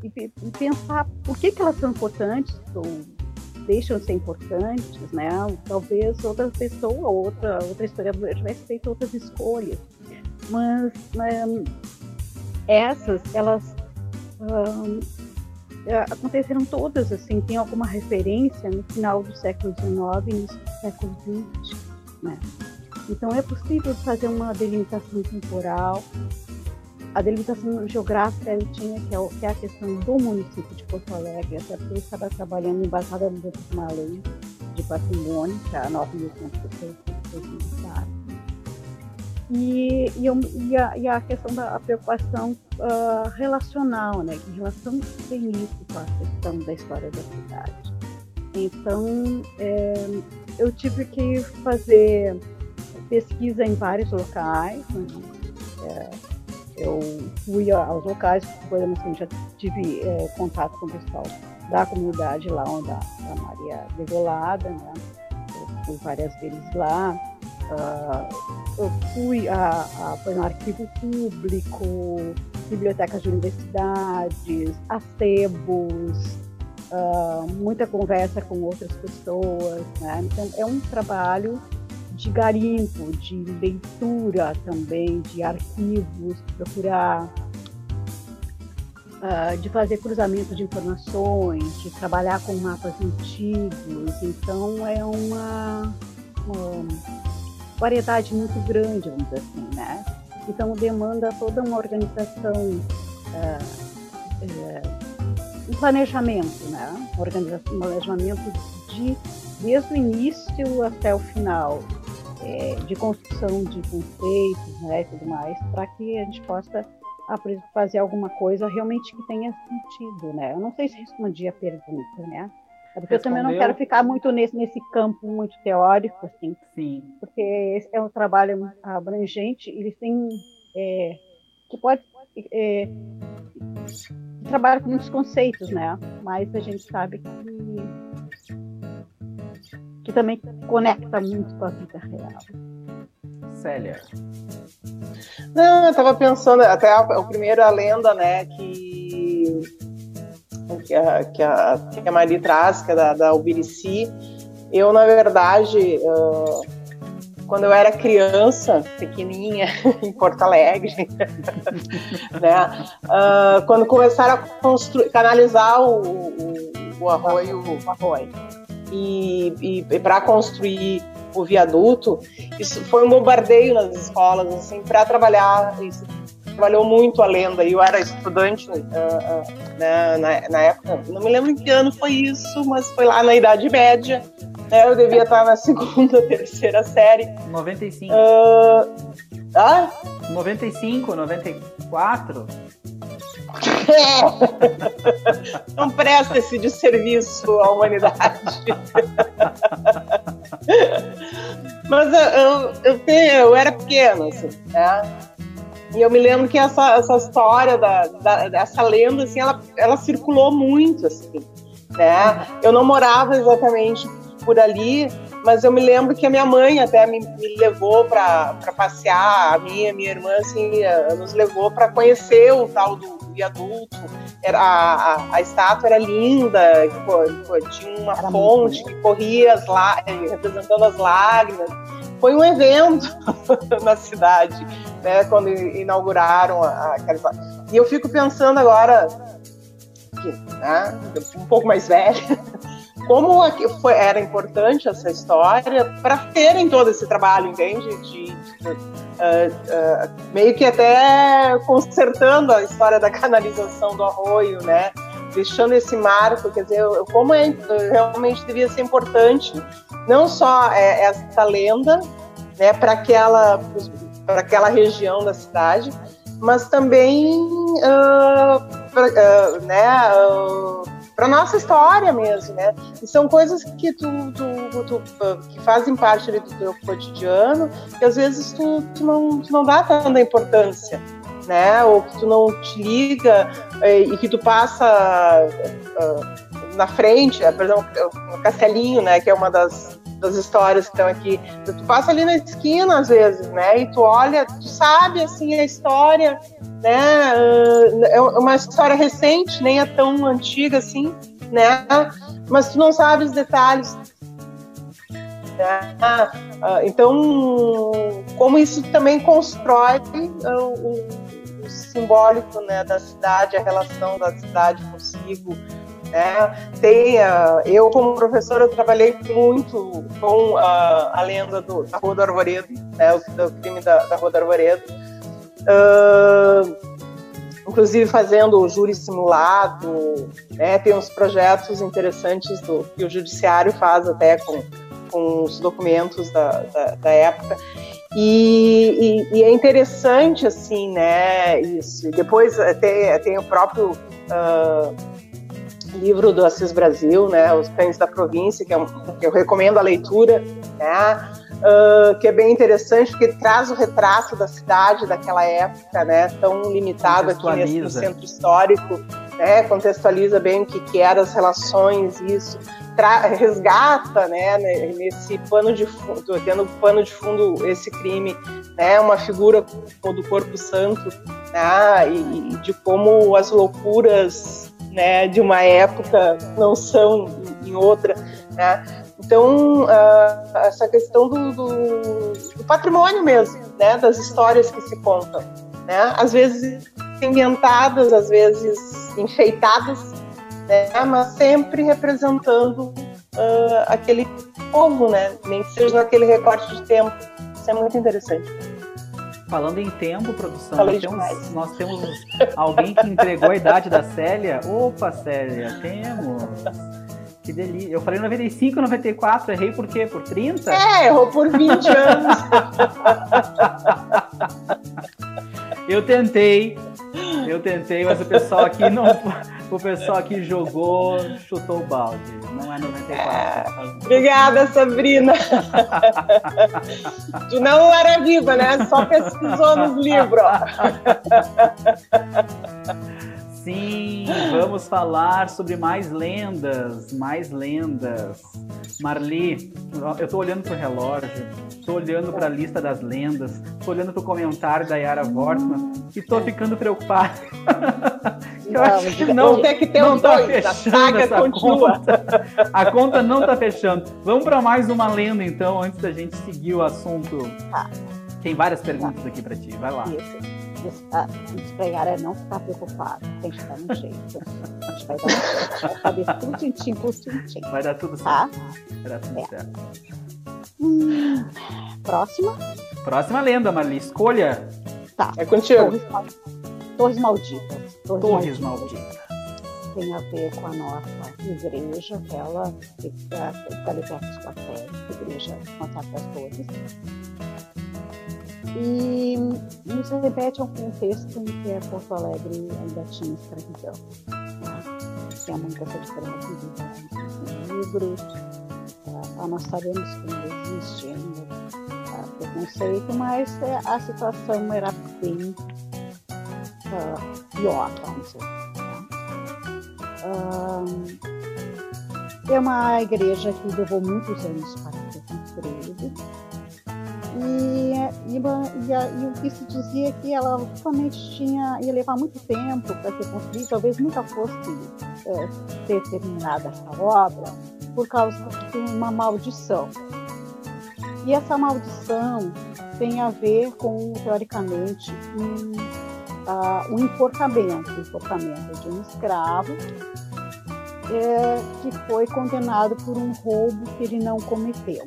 e, e, pensar por que, que elas são importantes ou deixam de ser importantes, né? Talvez outra pessoa, outra, outra historiadora tivesse feito outras escolhas. Mas né, essas, elas é, aconteceram todas, assim, tem alguma referência no final do século XIX e século XX, né? Então é possível fazer uma delimitação temporal. A delimitação geográfica eu tinha, que é, que é a questão do município de Porto Alegre, até porque eu estava trabalhando embasada dentro de uma lei de patrimônio, que é a 9.163 e, e, e, a, e, a, questão da preocupação uh, relacional, né? Que relação tem isso com a questão da história da cidade. Então, é, eu tive que fazer pesquisa em vários locais. Né? É, eu fui aos locais, exemplo, assim, já tive é, contato com o pessoal da comunidade lá onde a, a Maria Degolada, né? fui várias vezes lá. Uh, eu fui a, a, foi no arquivo público, bibliotecas de universidades, acebos, uh, muita conversa com outras pessoas. Né? Então, é um trabalho de garimpo, de leitura também, de arquivos, procurar uh, de fazer cruzamento de informações, de trabalhar com mapas antigos. Então é uma, uma variedade muito grande, vamos dizer assim, né? Então demanda toda uma organização, uh, uh, um planejamento, né? Um planejamento de desde o início até o final, é, de construção de conceitos, né, e tudo mais, para que a gente possa fazer alguma coisa realmente que tenha sentido, né? Eu não sei se respondi a pergunta, né? É porque Respondeu. eu também não quero ficar muito nesse, nesse campo muito teórico, assim. Sim. Porque esse é um trabalho abrangente, eles têm é, que pode é, trabalha com muitos conceitos, né? Mas a gente sabe que que também conecta muito com a vida real. Célia. Não, eu estava pensando, até a, o primeiro a lenda, né, que, que, a, que, a, que a Mari traz, que é da, da Ubirici. Eu, na verdade, uh, quando eu era criança, pequenininha, em Porto Alegre, né, uh, quando começaram a construir, canalizar o, o, o arroio, o arroio e, e, e para construir o viaduto, isso foi um bombardeio nas escolas, assim, para trabalhar isso. Trabalhou muito a lenda, eu era estudante uh, uh, né, na, na, época, não me lembro em que ano foi isso, mas foi lá na Idade Média, né, eu devia estar na segunda, terceira série. 95. Uh, ah? 95, 94? Não presta esse de serviço à humanidade. Mas eu, eu, eu, eu era pequena, assim, né? E eu me lembro que essa, essa história da, da, dessa lenda, assim, ela, ela circulou muito, assim, né? Eu não morava exatamente por ali, mas eu me lembro que a minha mãe até me, me levou para passear, a minha minha irmã assim, eh, nos levou para conhecer o tal do, viaduto. Era, a, a, estátua era linda, tinha uma era fonte que corria as representando as lágrimas. Foi um evento na cidade, né, quando inauguraram a, aquela. E eu fico pensando agora, que, né, um pouco mais velha, como foi, era importante essa história para terem todo esse trabalho, entende? De, de uh, uh, meio que até consertando a história da canalização do arroio, né? Deixando esse marco, quer dizer, como é, realmente devia ser importante, não só é, essa lenda, né, para aquela, para aquela região da cidade, mas também uh, pra, né, para nossa história mesmo, né? E são coisas que tu, tu, tu, que fazem parte do teu cotidiano que às vezes tu, tu, não, tu não dá tanta importância, né? Ou que tu não te liga eh, e que tu passa uh, na frente, por exemplo, o Castelinho, né? Que é uma das das histórias que estão aqui. Tu passa ali na esquina às vezes, né? E tu olha, tu sabe assim a história né? É uma história recente, nem é tão antiga assim, né? Mas tu não sabe os detalhes. Né? Ah, então, como isso também constrói ah, o, o simbólico né, da cidade, a relação da cidade consigo, né? Tem, uh, eu, como professora, eu trabalhei muito com uh, a lenda do, da Rua do Arvoredo, né? o, do crime da, da Rua do Arvoredo. Uh, inclusive fazendo o júri simulado, né? tem uns projetos interessantes do, que o judiciário faz até com, com os documentos da, da, da época. E, e, e, é interessante, assim, né, isso. Depois tem, tem o próprio uh, livro do Assis Brasil, né, Os Cães da Província, que, é um, que eu recomendo a leitura, né, uh, que é bem interessante, porque traz o retrato da cidade daquela época, né, tão limitado aqui nesse, no centro histórico, né, contextualiza bem o que, que eram as relações, isso resgata, né, nesse pano de fundo, tendo pano de fundo esse crime, né, uma figura do corpo santo, né, e, e de como as loucuras, né, de uma época não são em outra, né. Então, uh, essa questão do, do, do, patrimônio mesmo, né, das histórias que se contam, né, às vezes inventadas, às vezes enfeitadas, né, mas sempre representando uh, aquele povo, né, nem que seja naquele recorte de tempo. Isso é muito interessante. Falando em tempo, produção, nós temos, nós temos, alguém que entregou a idade da Célia. Opa, Célia, temos. Que delícia. Eu falei 95, 94, errei por quê? Por 30? É, errou por 20 anos. eu tentei, eu tentei, mas o pessoal aqui não. O pessoal aqui jogou, chutou o balde. Não é 94. obrigada, Sabrina. De não era viva, né? Só pesquisou nos livros. Sim, vamos falar sobre mais lendas, mais lendas. Marli, eu tô olhando pro relógio, tô olhando para a lista das lendas, tô olhando pro comentário da Yara Wortman e tô ficando preocupado. eu não, acho que não, tem que ter não tá dois, fechando essa continua. conta. A conta não tá fechando. Vamos para mais uma lenda então, antes da gente seguir o assunto. Tá. Tem várias perguntas tá. aqui para ti, vai lá. Isso despregar é não ficar preocupado, tem que dar um jeito. A gente vai dar um jeito, vai saber tudo tintim por tintim. Vai dar tudo tá? certo. Vai dar tudo é. certo. Hum, próxima? Próxima lenda, Marli. Escolha. Tá. É contigo. Torres, Torres Malditas. Torres, Torres Malditas. Malditas. Tem a ver com a nossa igreja, que fica ali perto quartéis, igreja Santa Torres e nos remete a um contexto em que Porto Alegre ainda tinha escravidão. Tinha muita essa diferença de livros. Ah, nós sabemos que ainda existe ainda ah, preconceito, mas é, a situação era bem uh, pior, vamos dizer. Uh, é uma igreja que levou muitos anos para ser construída e, e, e, e, o que se dizia que ela somente tinha, ia levar muito tempo para ser construída, talvez nunca fosse é, terminada essa obra, por causa de uma maldição. E essa maldição tem a ver com, teoricamente, um, um enforcamento, o enforcamento de um escravo é, que foi condenado por um roubo que ele não cometeu.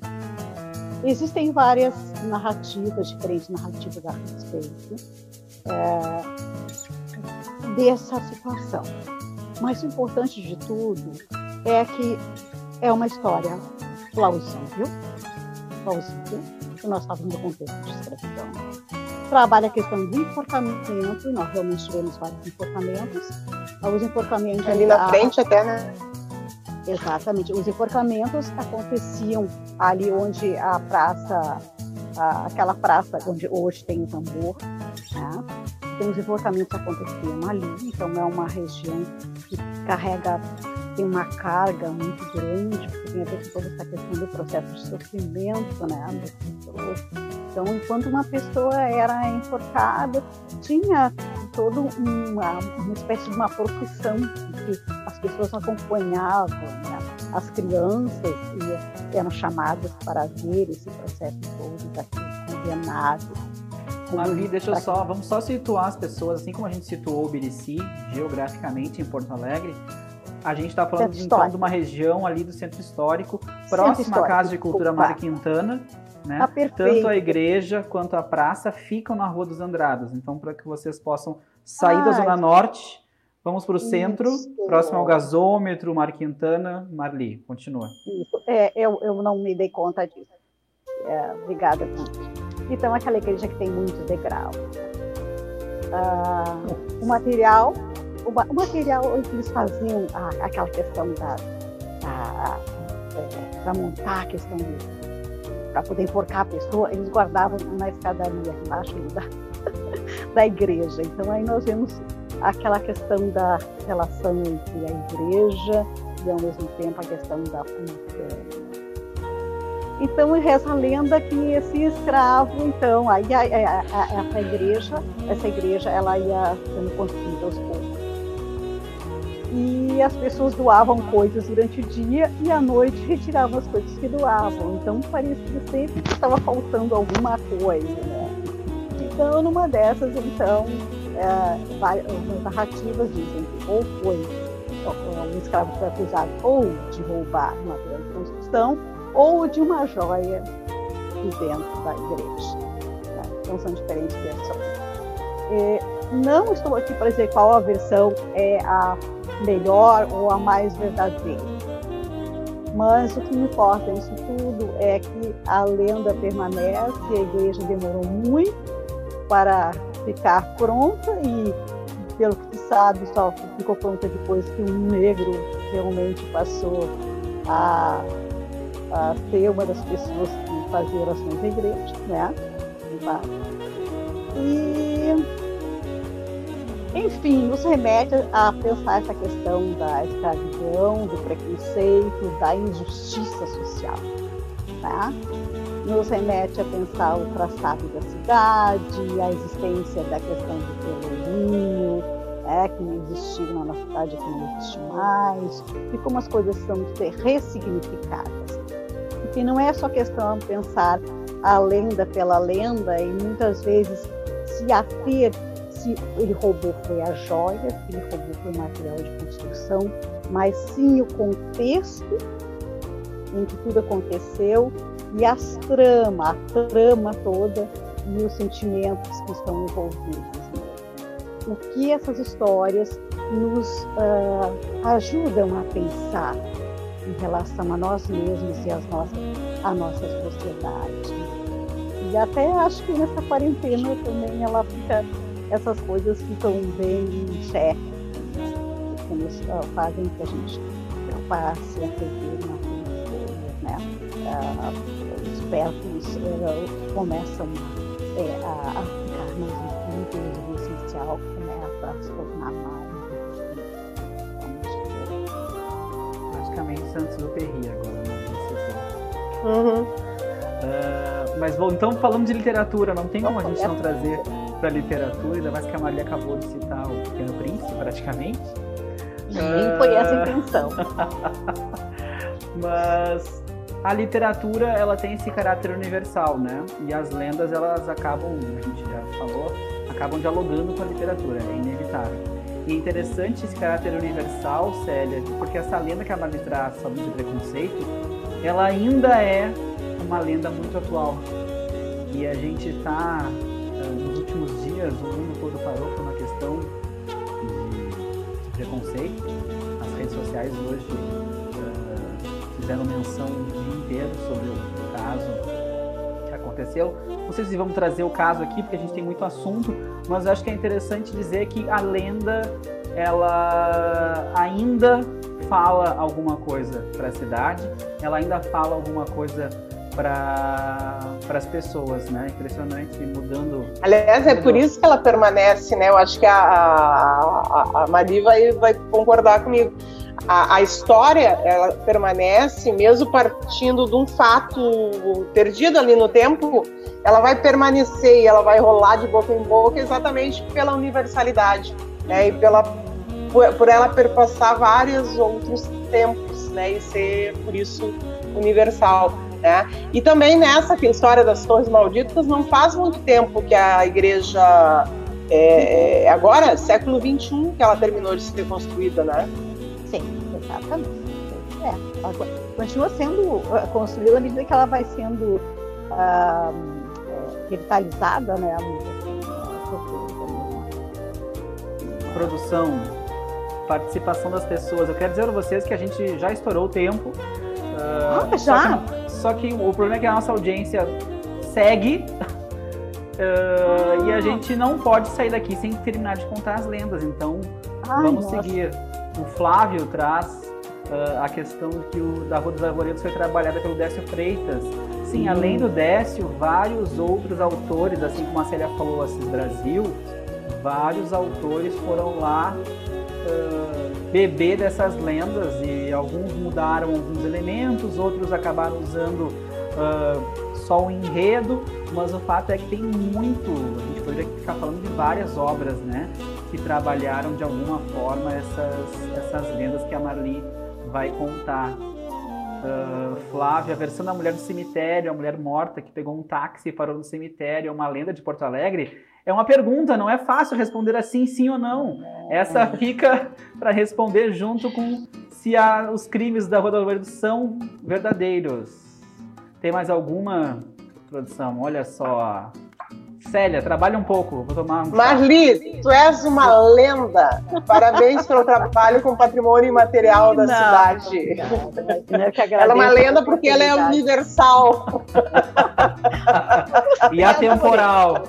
Existem várias narrativas, diferentes narrativas a respeito é, dessa situação. Mas o importante de tudo é que é uma história plausível, plausível, que nós estávamos no contexto de escravidão. Trabalha a questão do enforcamento, e nós realmente tivemos vários enforcamentos. Os enforcamentos. Ali na frente, até, né? Exatamente. Os enforcamentos aconteciam ali onde a praça, aquela praça onde hoje tem o tambor, né? Então, os enforcamentos aconteciam ali, então é uma região que carrega, tem uma carga muito grande, porque tem a ver com toda essa questão do processo de sofrimento, né, das pessoas. Então, enquanto uma pessoa era enforcada, tinha toda uma, uma espécie de uma profissão que as pessoas acompanhavam, né? As crianças eram chamadas para ver esse processo todo daqueles condenados. Mavi, deixa eu só, vamos só situar as pessoas, assim como a gente situou o Birici, geograficamente em Porto Alegre, a gente está falando então, de uma região ali do centro histórico, próxima à Casa de Cultura Mário Quintana, né? Tá Tanto a igreja quanto a praça ficam na Rua dos Andrados. Então, para que vocês possam sair da Zona Norte, vamos para o centro, próximo ao gasômetro, Mar Quintana. Marli, continua. Isso, é, eu, eu não me dei conta disso. É, obrigada, Então, aquela igreja que tem muitos degraus. Ah, o material, o, o, material que eles faziam, ah, aquela questão da, da, é, da montar a questão para poder enforcar a pessoa, eles guardavam na escadaria embaixo da, da igreja. Então aí nós vemos aquela questão da relação entre a igreja e ao mesmo tempo a questão da política. Então reza a lenda que esse escravo, então, aí a, a, a, essa igreja, essa igreja ela ia sendo construída aos poucos. E as pessoas doavam coisas durante o dia e à noite retiravam as coisas que doavam. Então parecia sempre que estava faltando alguma coisa, né? Então, numa dessas, então, é, as narrativas dizem que ou foi um escravo foi acusado ou de roubar uma grande construção ou de uma joia de dentro da igreja. Né? Então são diferentes versões. É, não estou aqui para dizer qual a versão é a melhor ou a mais verdadeira. Mas o que me importa nisso tudo é que a lenda permanece, a igreja demorou muito para ficar pronta e, pelo que se sabe, só ficou pronta depois que um negro realmente passou a, a ser uma das pessoas que fazia orações na igreja, né? E, enfim, nos remete a pensar essa questão da escravidão, do preconceito, da injustiça social. Né? Nos remete a pensar o traçado da cidade, a existência da questão do pelourinho, é, que não existiu na nossa cidade, que não existe mais, e como as coisas são ser ressignificadas. Porque não é só questão de pensar a lenda pela lenda e muitas vezes se ater se ele roubou foi a joia, se ele roubou foi o material de construção, mas sim o contexto em que tudo aconteceu e as tramas, a trama toda e os sentimentos que estão envolvidos. Né? O que essas histórias nos uh, ajudam a pensar em relação a nós mesmos e às nossas, a nossa sociedade. E até acho que nessa quarentena também ela fica, essas coisas ficam bem em xeque, né? uh, fazem que a gente passe a ter uma coisa, né? Uh, aspectos uh, começam é, a, a, ficar mais incríveis, o essencial começa a se tornar mais Praticamente Santos do Perri agora, né? Uhum. Uh, mas bom, então falando de literatura, não tem como a gente não trazer para literatura, ainda mais que a Maria acabou de citar o Pequeno Príncipe, praticamente. Nem foi essa a intenção. mas a literatura ela tem esse caráter universal, né? E as lendas elas acabam, a gente já falou, acabam dialogando com a literatura, é inevitável. E é interessante esse caráter universal, Célia, porque essa lenda que a Marli traz sobre o preconceito, ela ainda é uma lenda muito atual. E a gente está, eh, nos últimos dias, o mundo todo parou por uma questão de preconceito. As redes sociais hoje fizeram menção inteiro sobre o caso que aconteceu. Não sei se vamos trazer o caso aqui, porque a gente tem muito assunto, mas acho que é interessante dizer que a lenda, ela ainda fala alguma coisa para a cidade, ela ainda fala alguma coisa para as pessoas, né? Impressionante, mudando. Aliás, é por isso que ela permanece, né? Eu acho que a, a, a Mari vai, vai concordar comigo a, a, história ela permanece, mesmo partindo de um fato perdido ali no tempo, ela vai permanecer e ela vai rolar de boca em boca exatamente pela universalidade, né? E pela por, por ela perpassar vários outros tempos, né? E ser por isso universal. Né? E também nessa história das Torres Malditas, não faz muito tempo que a igreja, é, é agora, século XXI, que ela terminou de ser construída, né? Sim, exatamente. É, ela continua sendo eh, construída à medida que ela vai sendo ah, é, revitalizada, né? Produção, participação das pessoas. Eu quero dizer a vocês que a gente já estourou o tempo. Uh, ah, já? Só que, só que, o problema é que a nossa audiência segue. Uh, ah. E a gente não pode sair daqui sem terminar de contar as lendas. Então, Ai, vamos nossa. seguir o Flávio traz uh, a questão que o da Rua dos Arvoredos foi trabalhada pelo Décio Freitas. Sim, além do Décio, vários outros autores, assim como a Célia falou, Assis Brasil, vários autores foram lá uh, beber dessas lendas e alguns mudaram alguns elementos, outros acabaram usando uh, só o enredo, mas o fato é que tem muito, a gente poderia ficar falando de várias obras, né, que trabalharam de alguma forma essas, essas lendas que a Marli vai contar. Uh, Flávia, a versão da Mulher do Cemitério, a mulher morta que pegou um táxi e parou no cemitério, é uma lenda de Porto Alegre. É uma pergunta, não é fácil responder assim, sim ou não. Essa fica para responder junto com se a, os crimes da Rua do Alvarado são verdadeiros. Tem mais alguma produção? Olha só. Célia, trabalha um pouco. Vou tomar um Marli, tu és uma lenda. Parabéns pelo trabalho com o patrimônio imaterial da não, cidade. Não, não, ela é uma lenda porque ela é universal. e atemporal.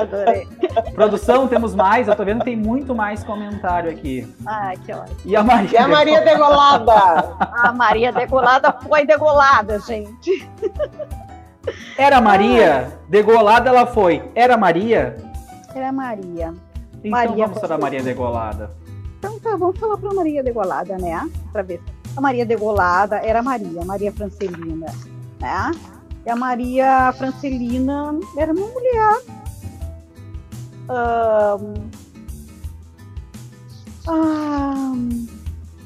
Adorei. Produção, temos mais? Eu tô vendo que tem muito mais comentário aqui. Ah, que ótimo. E a Maria, e a Maria Degolada? a Maria Degolada foi degolada, gente. Era Maria? Degolada ela foi. Era Maria? Era Maria. Então Maria vamos falar Maria Degolada. Então tá, vamos falar pra Maria Degolada, né? Pra ver. A Maria Degolada era Maria, Maria Francelina, né? E a Maria Francelina era uma mulher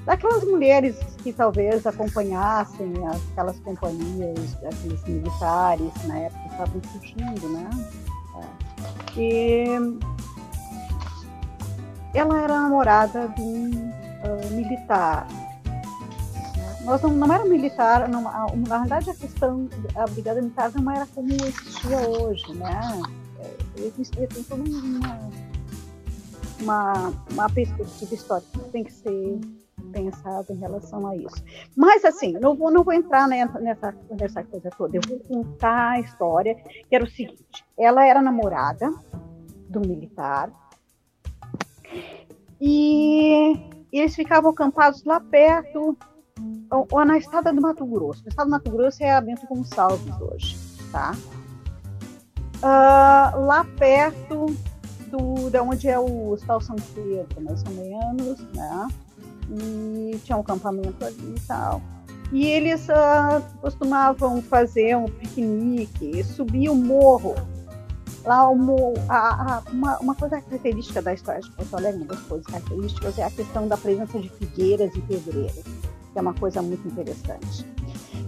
daquelas mulheres que talvez acompanhassem aquelas companhias, aqueles militares na época que estavam fugindo, né? É. E ela era namorada de um uh, militar. Nós não, não era militar, não, na verdade a questão, a brigada militar não era como existia hoje, né? existe tem toda uma, uma, uma perspectiva histórica que tem que ser pensada em relação a isso. Mas, assim, não vou, não vou entrar nessa, nessa, coisa toda. Eu vou contar a história, que era o seguinte. Ela era namorada do militar e eles ficavam acampados lá perto, ou, na estrada do Mato Grosso. O estado do Mato Grosso é a Bento Gonçalves hoje, tá? uh, lá perto do, de onde é o Hospital São Pedro, mais ou menos, né? E tinha um acampamento ali e tal. E eles uh, costumavam fazer um piquenique, subir o morro. Lá o morro, a, a, uma, uma coisa característica da história de Porto Alegre, uma das coisas características, é a questão da presença de figueiras e pedreiras, que é uma coisa muito interessante.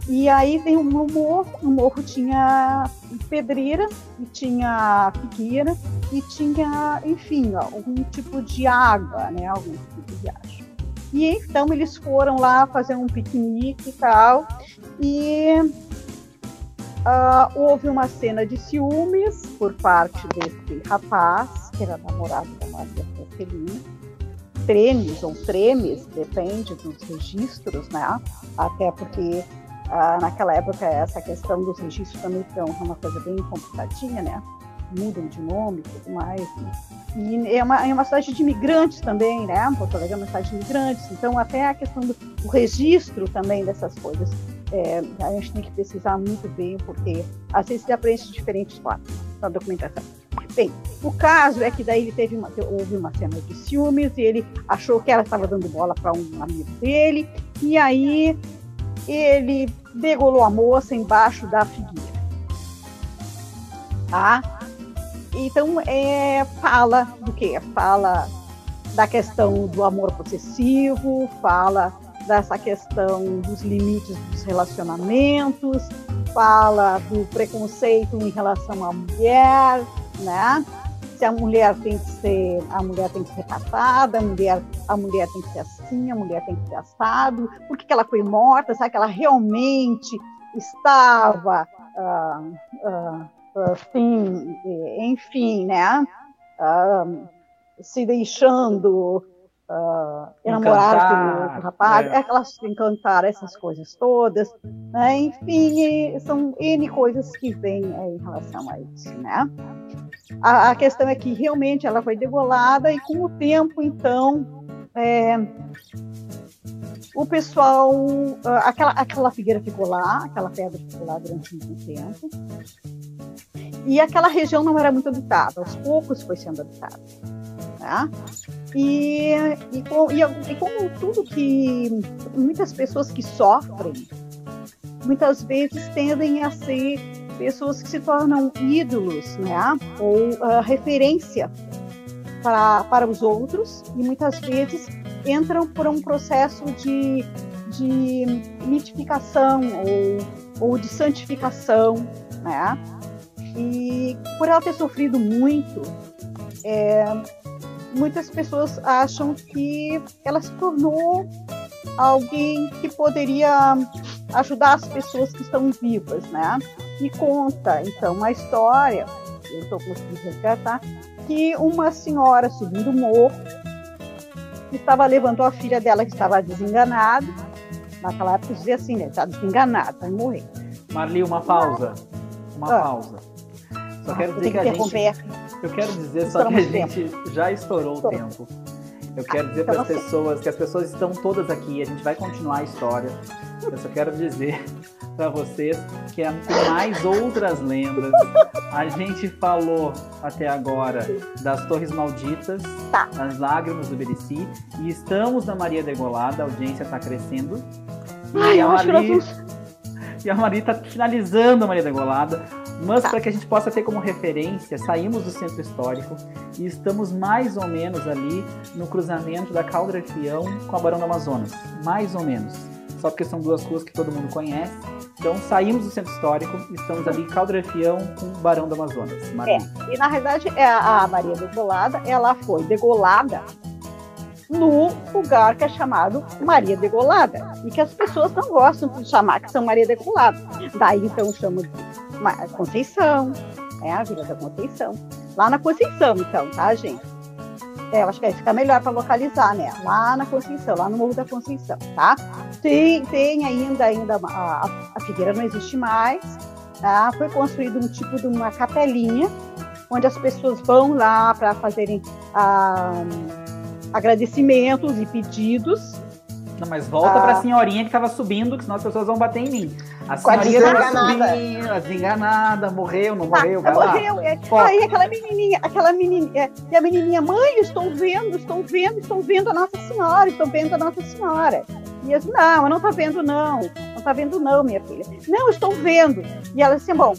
E aí tem um morro, no morro tinha pedreira, e tinha figueira, e tinha, enfim, algum tipo de água, né? Algum tipo de água. E então eles foram lá fazer um piquenique e tal, e uh, houve uma cena de ciúmes por parte desse rapaz, que era namorado da Maria Francelina, tremes ou tremes, depende dos registros, né? Até porque ah, naquela época, essa questão dos registros também foi uma coisa bem complicadinha, né? Mudam de nome e tudo mais. Né? E é uma, é uma cidade de imigrantes também, né? Porto Alegre é uma cidade de imigrantes, então até a questão do, do registro também dessas coisas é, a gente tem que pesquisar muito bem, porque às vezes se aprende de diferentes formas na documentação. Bem, o caso é que daí ele teve uma, houve uma cena de ciúmes e ele achou que ela estava dando bola para um amigo dele, e aí ele degolou a moça embaixo da figueira. Tá? Então, é, fala do quê? Fala da questão do amor possessivo, fala dessa questão dos limites dos relacionamentos, fala do preconceito em relação à mulher, né? se a mulher tem que ser, a mulher tem que ser caçada, a mulher, a mulher tem que ser assim, a mulher tem que ser assado, por que, ela foi morta, será que ela realmente estava uh, uh, assim, enfim, né? Uh, se deixando uh, enamorar pelo rapaz, é. aquelas encantar essas coisas todas, né? enfim, são N coisas que vêm em relação a isso, né? A, a, questão é que realmente ela foi degolada e com o tempo, então, é, o pessoal, aquela, aquela figueira ficou lá, aquela pedra ficou lá durante muito tempo. e aquela região não era muito habitada, aos poucos foi sendo habitada. Né? E, e, com, e, e como tudo que muitas pessoas que sofrem, muitas vezes tendem a ser pessoas que se tornam ídolos, né? Ou uh, referência para, para os outros e muitas vezes entram por um processo de, de mitificação ou, ou de santificação, né? E por ela ter sofrido muito, é, muitas pessoas acham que ela se tornou alguém que poderia ajudar as pessoas que estão vivas, né? E conta, então, uma história, eu estou conseguindo resgatar, que uma senhora subindo o morro estava levando a filha dela que estava desenganada. Naquela época dizia assim, né? Está desenganada, vai morrer. Marli, uma pausa. Uma ah. pausa. Só ah, quero dizer que, que a gente. Eu quero dizer só que a gente já estourou o tempo. Eu quero dizer para as pessoas que as pessoas estão todas aqui, a gente vai continuar a história. Eu só quero dizer para vocês que é, tem mais outras lendas. A gente falou até agora das Torres Malditas, tá. das Lágrimas do Berici, e estamos na Maria Degolada, a audiência está crescendo. E Ai, a Mari, e a Mari está finalizando a Maria Degolada. Mas tá. para que a gente possa ter como referência, saímos do centro histórico e estamos mais ou menos ali no cruzamento da Caldrafião com a Barão do Amazonas. Mais ou menos. Só porque são duas ruas que todo mundo conhece. Então saímos do centro histórico, estamos ali Caldrafião com o Barão do Amazonas. É, e na verdade é a Maria Degolada, ela foi degolada no lugar que é chamado Maria Degolada e que as pessoas não gostam de chamar que são Maria Degolada. Daí então chamam de Conceição, é a Vila da Conceição. Lá na Conceição, então, tá, gente? É, eu acho que aí fica melhor para localizar, né? Lá na Conceição, lá no Morro da Conceição, tá? Tem, tem ainda, ainda a, a figueira não existe mais, tá? Foi construído um tipo de uma capelinha, onde as pessoas vão lá para fazerem ah, agradecimentos e pedidos. Não, mas volta ah, para a senhorinha que estava subindo, que senão as pessoas vão bater em mim. A senhorinha estava subindo, a desenganada, morreu, não morreu, ah, morreu. É, aí aquela menininha, aquela menininha, é, e a menininha, mãe, estou vendo, estou vendo, estou vendo a Nossa Senhora, estou vendo a Nossa Senhora. E eu disse, não, eu não está vendo não, não está vendo não, minha filha. Não, estou vendo. E ela disse, bom,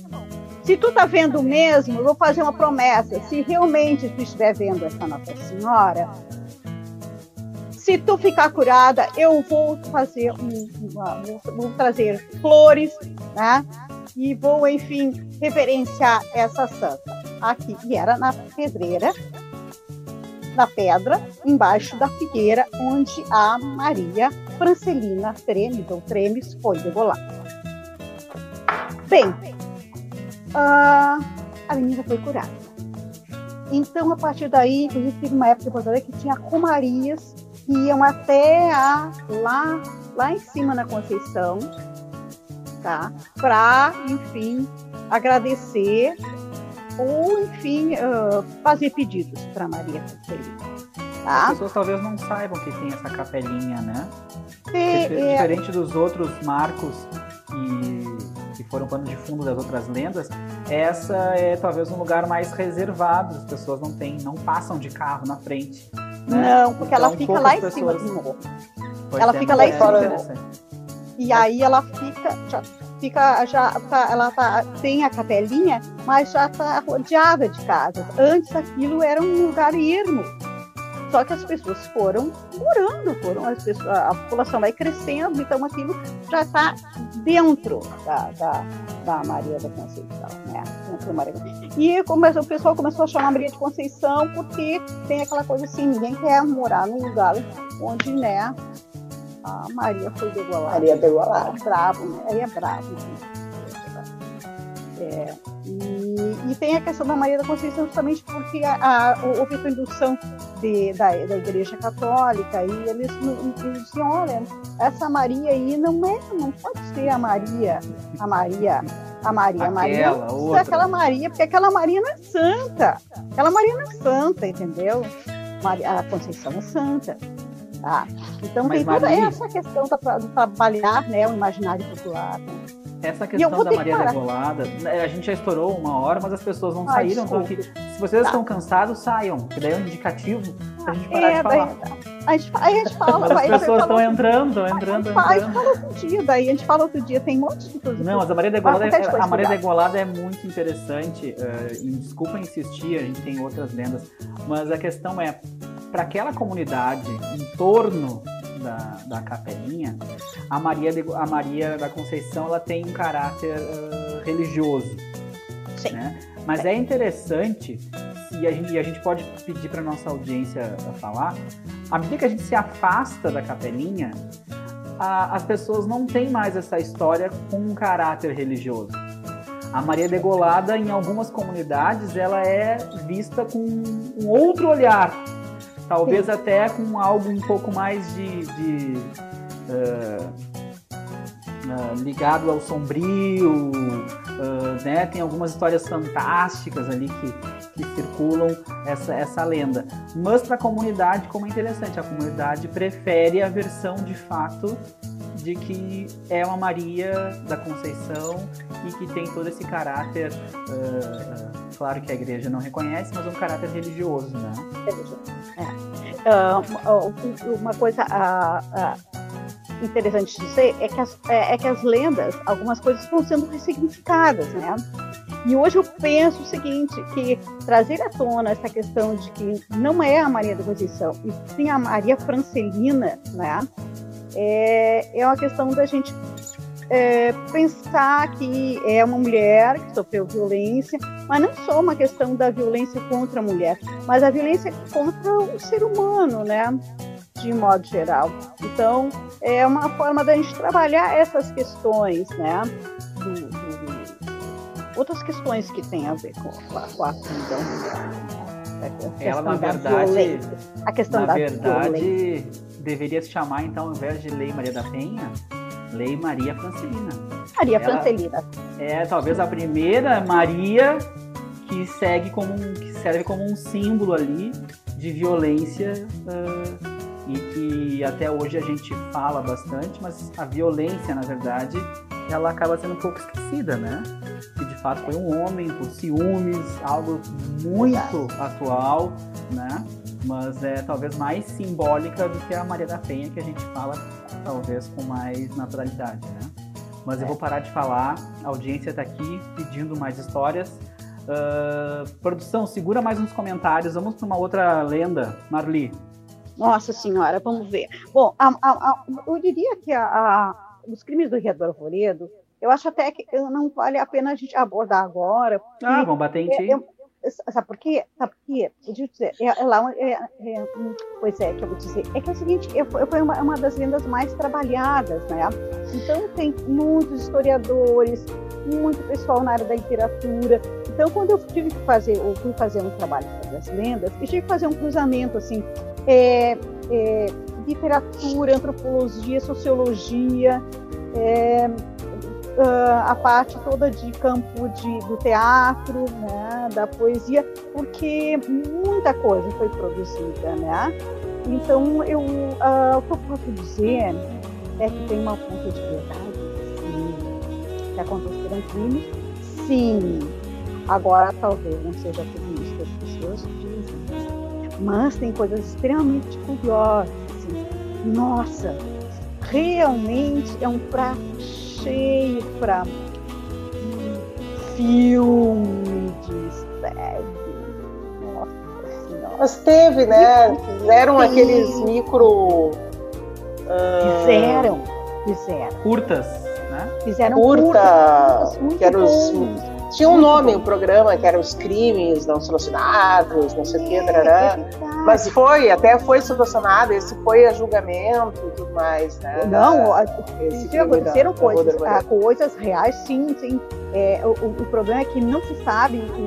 se tu está vendo mesmo, eu vou fazer uma promessa. Se realmente tu estiver vendo essa Nossa Senhora, se tu ficar curada, eu vou fazer um, uma, vou trazer flores, né? E vou, enfim, reverenciar essa santa aqui. E era na pedreira, na pedra, embaixo da figueira, onde a Maria Francelina Tremes, ou Tremes, foi degolada. Bem, a, a menina foi curada. Então, a partir daí, teve uma época que tinha comarias que iam até a, lá, lá em cima na Conceição, tá? Para, enfim, agradecer ou, enfim, uh, fazer pedidos para Maria Conselheira. Tá? As pessoas talvez não saibam que tem essa capelinha, né? É, é... Diferente dos outros marcos que, que foram pano de fundo das outras lendas, essa é talvez um lugar mais reservado, as pessoas não têm, não passam de carro na frente. Não, porque então, ela fica lá em cima do morro. Ela fica lá em cima. E aí ela fica, já fica, já tá, ela tá, tem a capelinha, mas já está rodeada de casas. Antes aquilo era um lugar ermo. Só que as pessoas foram morando, foram as pessoas, a população vai crescendo, então aquilo já está dentro da, da, da, Maria da Conceição, né? Maria. E começou, o pessoal começou a chamar Maria de Conceição porque tem aquela coisa assim, ninguém quer morar num lugar onde, né, a Maria foi degolada. Maria degolada. É bravo, né? Aí é bravo. Né? É, e, e, tem a questão da Maria da Conceição justamente porque a, a, houve a indução de, da, da Igreja Católica e eles, eles diziam, olha, essa Maria aí não é, não pode ser a Maria, a Maria, a Maria, a Maria, outra. aquela Maria, porque aquela Maria não é santa, aquela Maria não é santa, entendeu? Maria, a Conceição é santa. Tá? Então Mas, tem toda Maria... essa questão de trabalhar né, o imaginário popular. Né? Essa questão da Maria Degolada, né, a gente já estourou uma hora, mas as pessoas não Ai, saíram. Então, se vocês tá. estão cansados, saiam, que daí é um indicativo pra gente parar é, de falar. A, gente, a gente fala. Mas as pessoas estão entrando, estão entrando, entrando. A gente fala outro dia, daí a gente fala outro dia, tem um monte de coisa. Não, mas a Maria Degolada, é, a Maria Degolada é muito interessante. Uh, e desculpa insistir, a gente tem outras lendas, mas a questão é, para aquela comunidade em torno da, da capelinha, a Maria, de, a Maria da Conceição ela tem um caráter uh, religioso. Sim. Né? Mas é interessante, e a gente, e a gente pode pedir para nossa audiência falar, à medida que a gente se afasta da capelinha, a, as pessoas não têm mais essa história com um caráter religioso. A Maria Degolada, em algumas comunidades, ela é vista com um outro olhar Talvez Sim. até com algo um pouco mais de. de uh, uh, ligado ao sombrio, uh, né? Tem algumas histórias fantásticas ali que, que circulam essa, essa lenda. Mas para a comunidade, como é interessante, a comunidade prefere a versão de fato de que é uma Maria da Conceição e que tem todo esse caráter, uh, claro que a igreja não reconhece, mas um caráter religioso, né? É. Uh, uma coisa uh, interessante de dizer é que, as, é, é, que as lendas, algumas coisas estão sendo ressignificadas, né? E hoje eu penso o seguinte, que trazer à tona essa questão de que não é a Maria da Conceição, e sim a Maria Francelina, né? é, é uma questão da gente é, pensar que é uma mulher que sofreu violência, mas não só uma questão da violência contra a mulher, mas a violência contra o ser humano, né? De modo geral. Então, é uma forma da gente trabalhar essas questões, né? Do, outras questões que têm a ver com, a, com a vida humana. Ela, na verdade, a questão na da verdade, violência deveria se chamar, então, ao invés de Lei Maria da Penha, Lei Maria Francelina. Maria Ela Francelina. É talvez a primeira Maria que segue como um, que serve como um símbolo ali de violência uh, e que até hoje a gente fala bastante, mas a violência, na verdade, ela acaba sendo um pouco esquecida, né? De fato foi um homem por ciúmes, algo muito atual, né? mas é talvez mais simbólica do que a Maria da Penha, que a gente fala talvez com mais naturalidade, né? Mas é. eu vou parar de falar, a audiência está aqui pedindo mais histórias. Uh, produção, segura mais uns comentários, vamos para uma outra lenda, Marli. Nossa Senhora, vamos ver. Bom, a, a, a, eu diria que os crimes do Rio do Arvoredo, eu acho até que não vale a pena a gente abordar agora. Ah, vamos bater em ti. Sabe por quê? Sabe por quê? Deixa eu dizer, é, é lá, é, é, pois é, que eu vou dizer, é que é o seguinte, foi uma, uma das lendas mais trabalhadas, né? Então tem muitos historiadores, muito pessoal na área da literatura. Então quando eu tive que fazer, ou fui fazer um trabalho sobre as lendas, eu tive que fazer um cruzamento, assim, é, é, literatura, antropologia, sociologia, é, uh, a parte toda de campo de, do teatro, né, da poesia, porque muita coisa foi produzida, né? Então, eu, uh, o que eu posso dizer é que tem uma fonte de verdade, sim, que aconteceram crimes, sim. Agora, talvez não seja tudo isso que as pessoas dizem, mas tem coisas extremamente curiosas, assim. Nossa, realmente é um prato cheio para filme de série. Nossa senhora. Mas teve, né? Fizeram aqueles micro. Uh... Fizeram, fizeram. Curtas, né? Fizeram curta, curtas, que eram os tinha um nome o programa, que era os crimes não solucionados, não sei o que, é, mas foi, até foi solucionado, esse foi a julgamento e tudo mais, né? Não, esse aconteceram da, coisas, da ah, coisas reais, sim, sim. É, o, o, problema é que não se sabe o,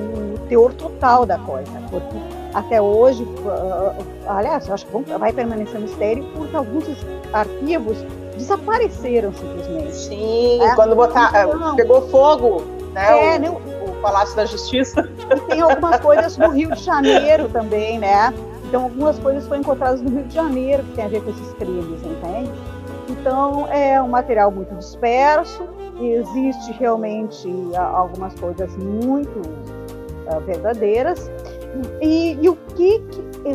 o, o teor total da coisa, porque até hoje, uh, aliás, acho que vai permanecer um mistério, porque alguns arquivos desapareceram simplesmente. Sim, é? quando botar, então, pegou fogo, né? É, o, não, o Palácio da Justiça. E tem algumas coisas no Rio de Janeiro também, né? Então, algumas coisas foram encontradas no Rio de Janeiro, que tem a ver com esses crimes, entende? Então, é um material muito disperso, existe realmente algumas coisas muito uh, verdadeiras. E, e, o que, que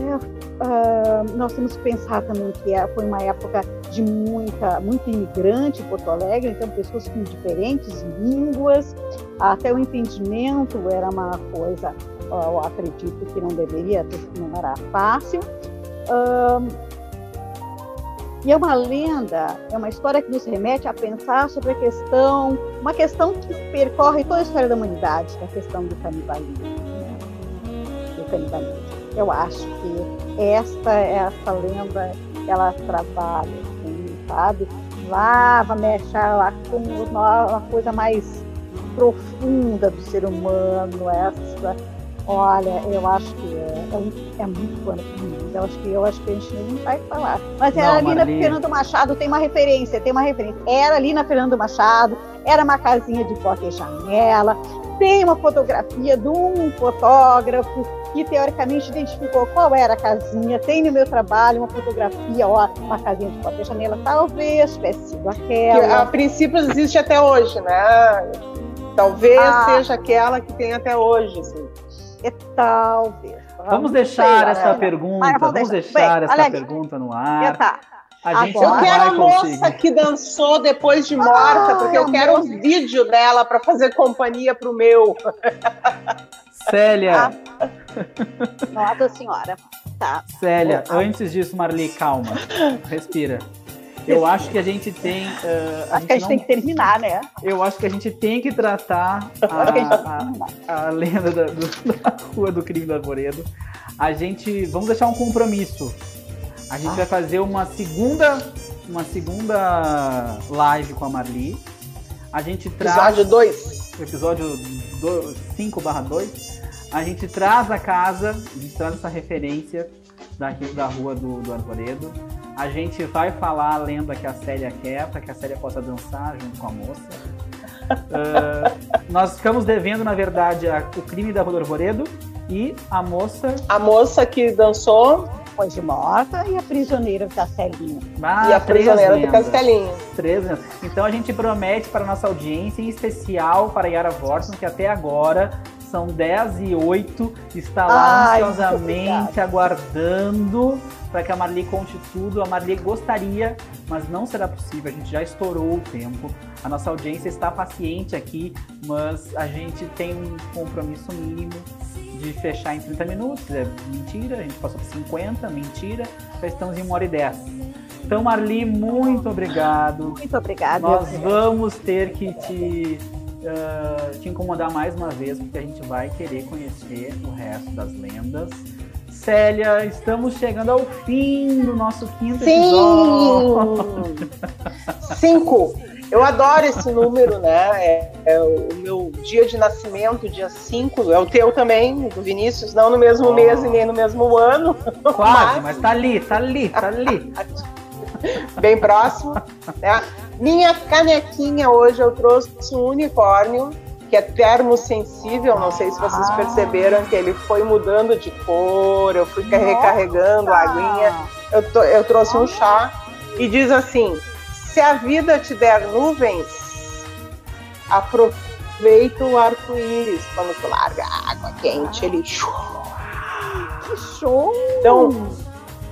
uh, nós temos que pensar também que é, foi uma época de muita, muito imigrante em Porto Alegre, então pessoas com diferentes línguas, até o entendimento era uma coisa, eu acredito que não deveria, não era fácil. e é uma lenda, é uma história que nos remete a pensar sobre a questão, uma questão que percorre toda a história da humanidade, que é a questão do canibalismo. Né? Do canibalismo. Eu acho que esta, essa lenda, ela trabalha, assim, sabe? Lava, mexe lá com uma coisa mais profunda do ser humano, essa. Olha, eu acho que é, é, é muito pano Eu acho que eu acho que a gente não vai falar. Mas era ali na Fernando Machado, tem uma referência, tem uma referência. Era ali na Fernando Machado, era uma casinha de porta e janela. Tem uma fotografia de um fotógrafo que teoricamente identificou qual era a casinha. Tem no meu trabalho uma fotografia, ó, uma casinha de porta e janela. Talvez tivesse sido aquela. Que a princípio existe até hoje, né? Talvez ah. seja aquela que tem até hoje. Assim. É, talvez. Vamos deixar sei, essa né? pergunta, ah, vamos deixar, Bem, essa pergunta no ar. Tá. A gente eu quero a moça que dançou depois de morta, ah, porque eu quero o um vídeo dela para fazer companhia pro meu. Célia. Ah. Nossa senhora. Tá. Célia, antes disso, Marli, calma. Respira. Eu acho que a gente tem. Uh, a acho gente que a gente não... tem que terminar, né? Eu acho que a gente tem que tratar a, a, a lenda da, do, da Rua do Crime do Arvoredo. A gente. Vamos deixar um compromisso. A gente vai fazer uma segunda. Uma segunda live com a Marli. A gente traz. Episódio 2. Episódio 5 barra 2. A gente traz a casa, a gente traz essa referência da, da rua do, do Arvoredo. A gente vai falar a lenda que a Célia quer, para que a Célia possa dançar junto com a moça. Uh, nós ficamos devendo, na verdade, a, o crime da Rua do Arvoredo e a moça. A moça que dançou. Depois de morta e a prisioneira do Castelinho. Ah, e a prisioneira do Castelinho. Três Então a gente promete para a nossa audiência, em especial para Yara Vorson, que até agora são 10 e 8, está lá Ai, ansiosamente aguardando para que a Marli conte tudo. A Marli gostaria, mas não será possível. A gente já estourou o tempo. A nossa audiência está paciente aqui, mas a gente tem um compromisso mínimo de fechar em 30 minutos. É mentira, a gente passou por 50, mentira. Já estamos em 1 hora e 10. Então, Marli, muito obrigado. Muito obrigada. Nós vamos ter que te, uh, te incomodar mais uma vez, porque a gente vai querer conhecer o resto das lendas. Célia, estamos chegando ao fim do nosso quinto Sim! episódio. Cinco. Eu adoro esse número, né? É, é, o meu dia de nascimento, dia 5, é o teu também, do Vinícius, não no mesmo oh. mês e nem no mesmo ano. Quase, mas... mas tá ali, tá ali, tá ali. Bem próximo. Né? Minha canequinha hoje eu trouxe um unicórnio que é termosensível, não sei se vocês perceberam que ele foi mudando de cor, eu fui Nossa. recarregando a aguinha, eu, tô, eu trouxe um chá e diz assim, se a vida te der nuvens, aproveita o arco-íris, quando tu larga a água quente, ele... Que show! Então,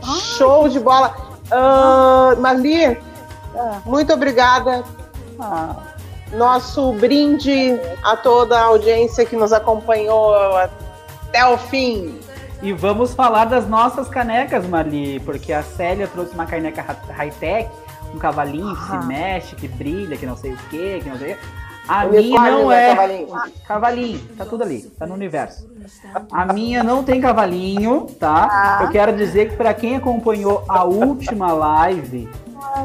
Ai, show de bola! Uh, Marli, ah. muito obrigada. Ah nosso brinde a toda a audiência que nos acompanhou até o fim. E vamos falar das nossas canecas, Marli, porque a Célia trouxe uma caneca high-tech, um cavalinho que ah. se mexe, que brilha, que não sei o quê, que não sei o quê. A o minha não é. Cavalinho. cavalinho, tá tudo ali, tá no universo. A minha não tem cavalinho, tá? Ah. Eu quero dizer que para quem acompanhou a última live,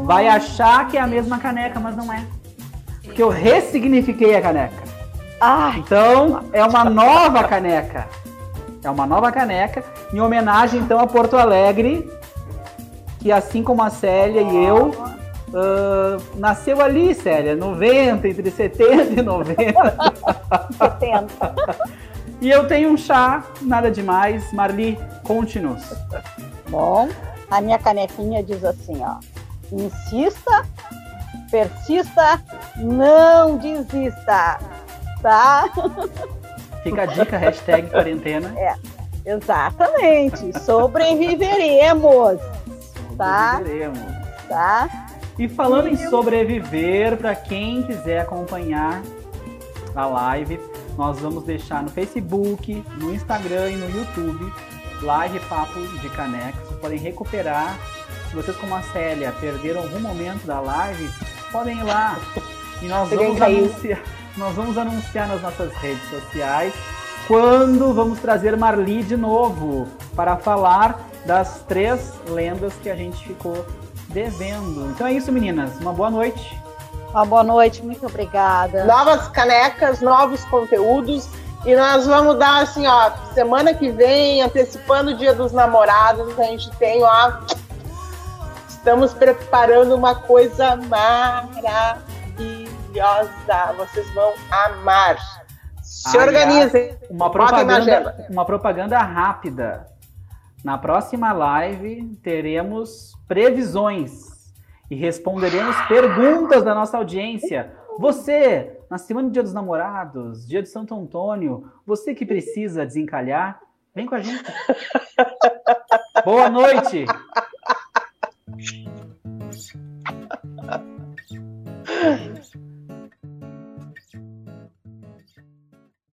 vai achar que é a mesma caneca, mas não é porque eu ressignifiquei a caneca. Ah, então é uma nova caneca. É uma nova caneca em homenagem então a Porto Alegre, que assim como a Célia e eu uh, nasceu ali, Célia, 90, entre 70 e 90. 70. E eu tenho um chá, nada demais. Marli, conte-nos. Bom, a minha canequinha diz assim, ó. Insista, persista, não desista, tá? Fica a dica, hashtag quarentena. É, exatamente. Sobreviveremos, tá? Sobreviveremos. Tá? E falando em sobreviver, para quem quiser acompanhar a live, nós vamos deixar no Facebook, no Instagram e no YouTube live Papo de Caneca. Vocês podem recuperar. Se vocês, como a Célia, perderam algum momento da live, podem ir lá. E nós vamos, anunciar, nós vamos anunciar nas nossas redes sociais quando vamos trazer Marli de novo para falar das três lendas que a gente ficou devendo. Então é isso, meninas. Uma boa noite. Uma boa noite, muito obrigada. Novas canecas, novos conteúdos. E nós vamos dar assim, ó, semana que vem, antecipando o Dia dos Namorados, a gente tem, ó, estamos preparando uma coisa maravilhosa. Vocês vão amar. Se Aliás, organizem. Uma propaganda, uma propaganda rápida. Na próxima live teremos previsões e responderemos perguntas da nossa audiência. Você, na semana do Dia dos Namorados, Dia de Santo Antônio, você que precisa desencalhar, vem com a gente. Boa noite.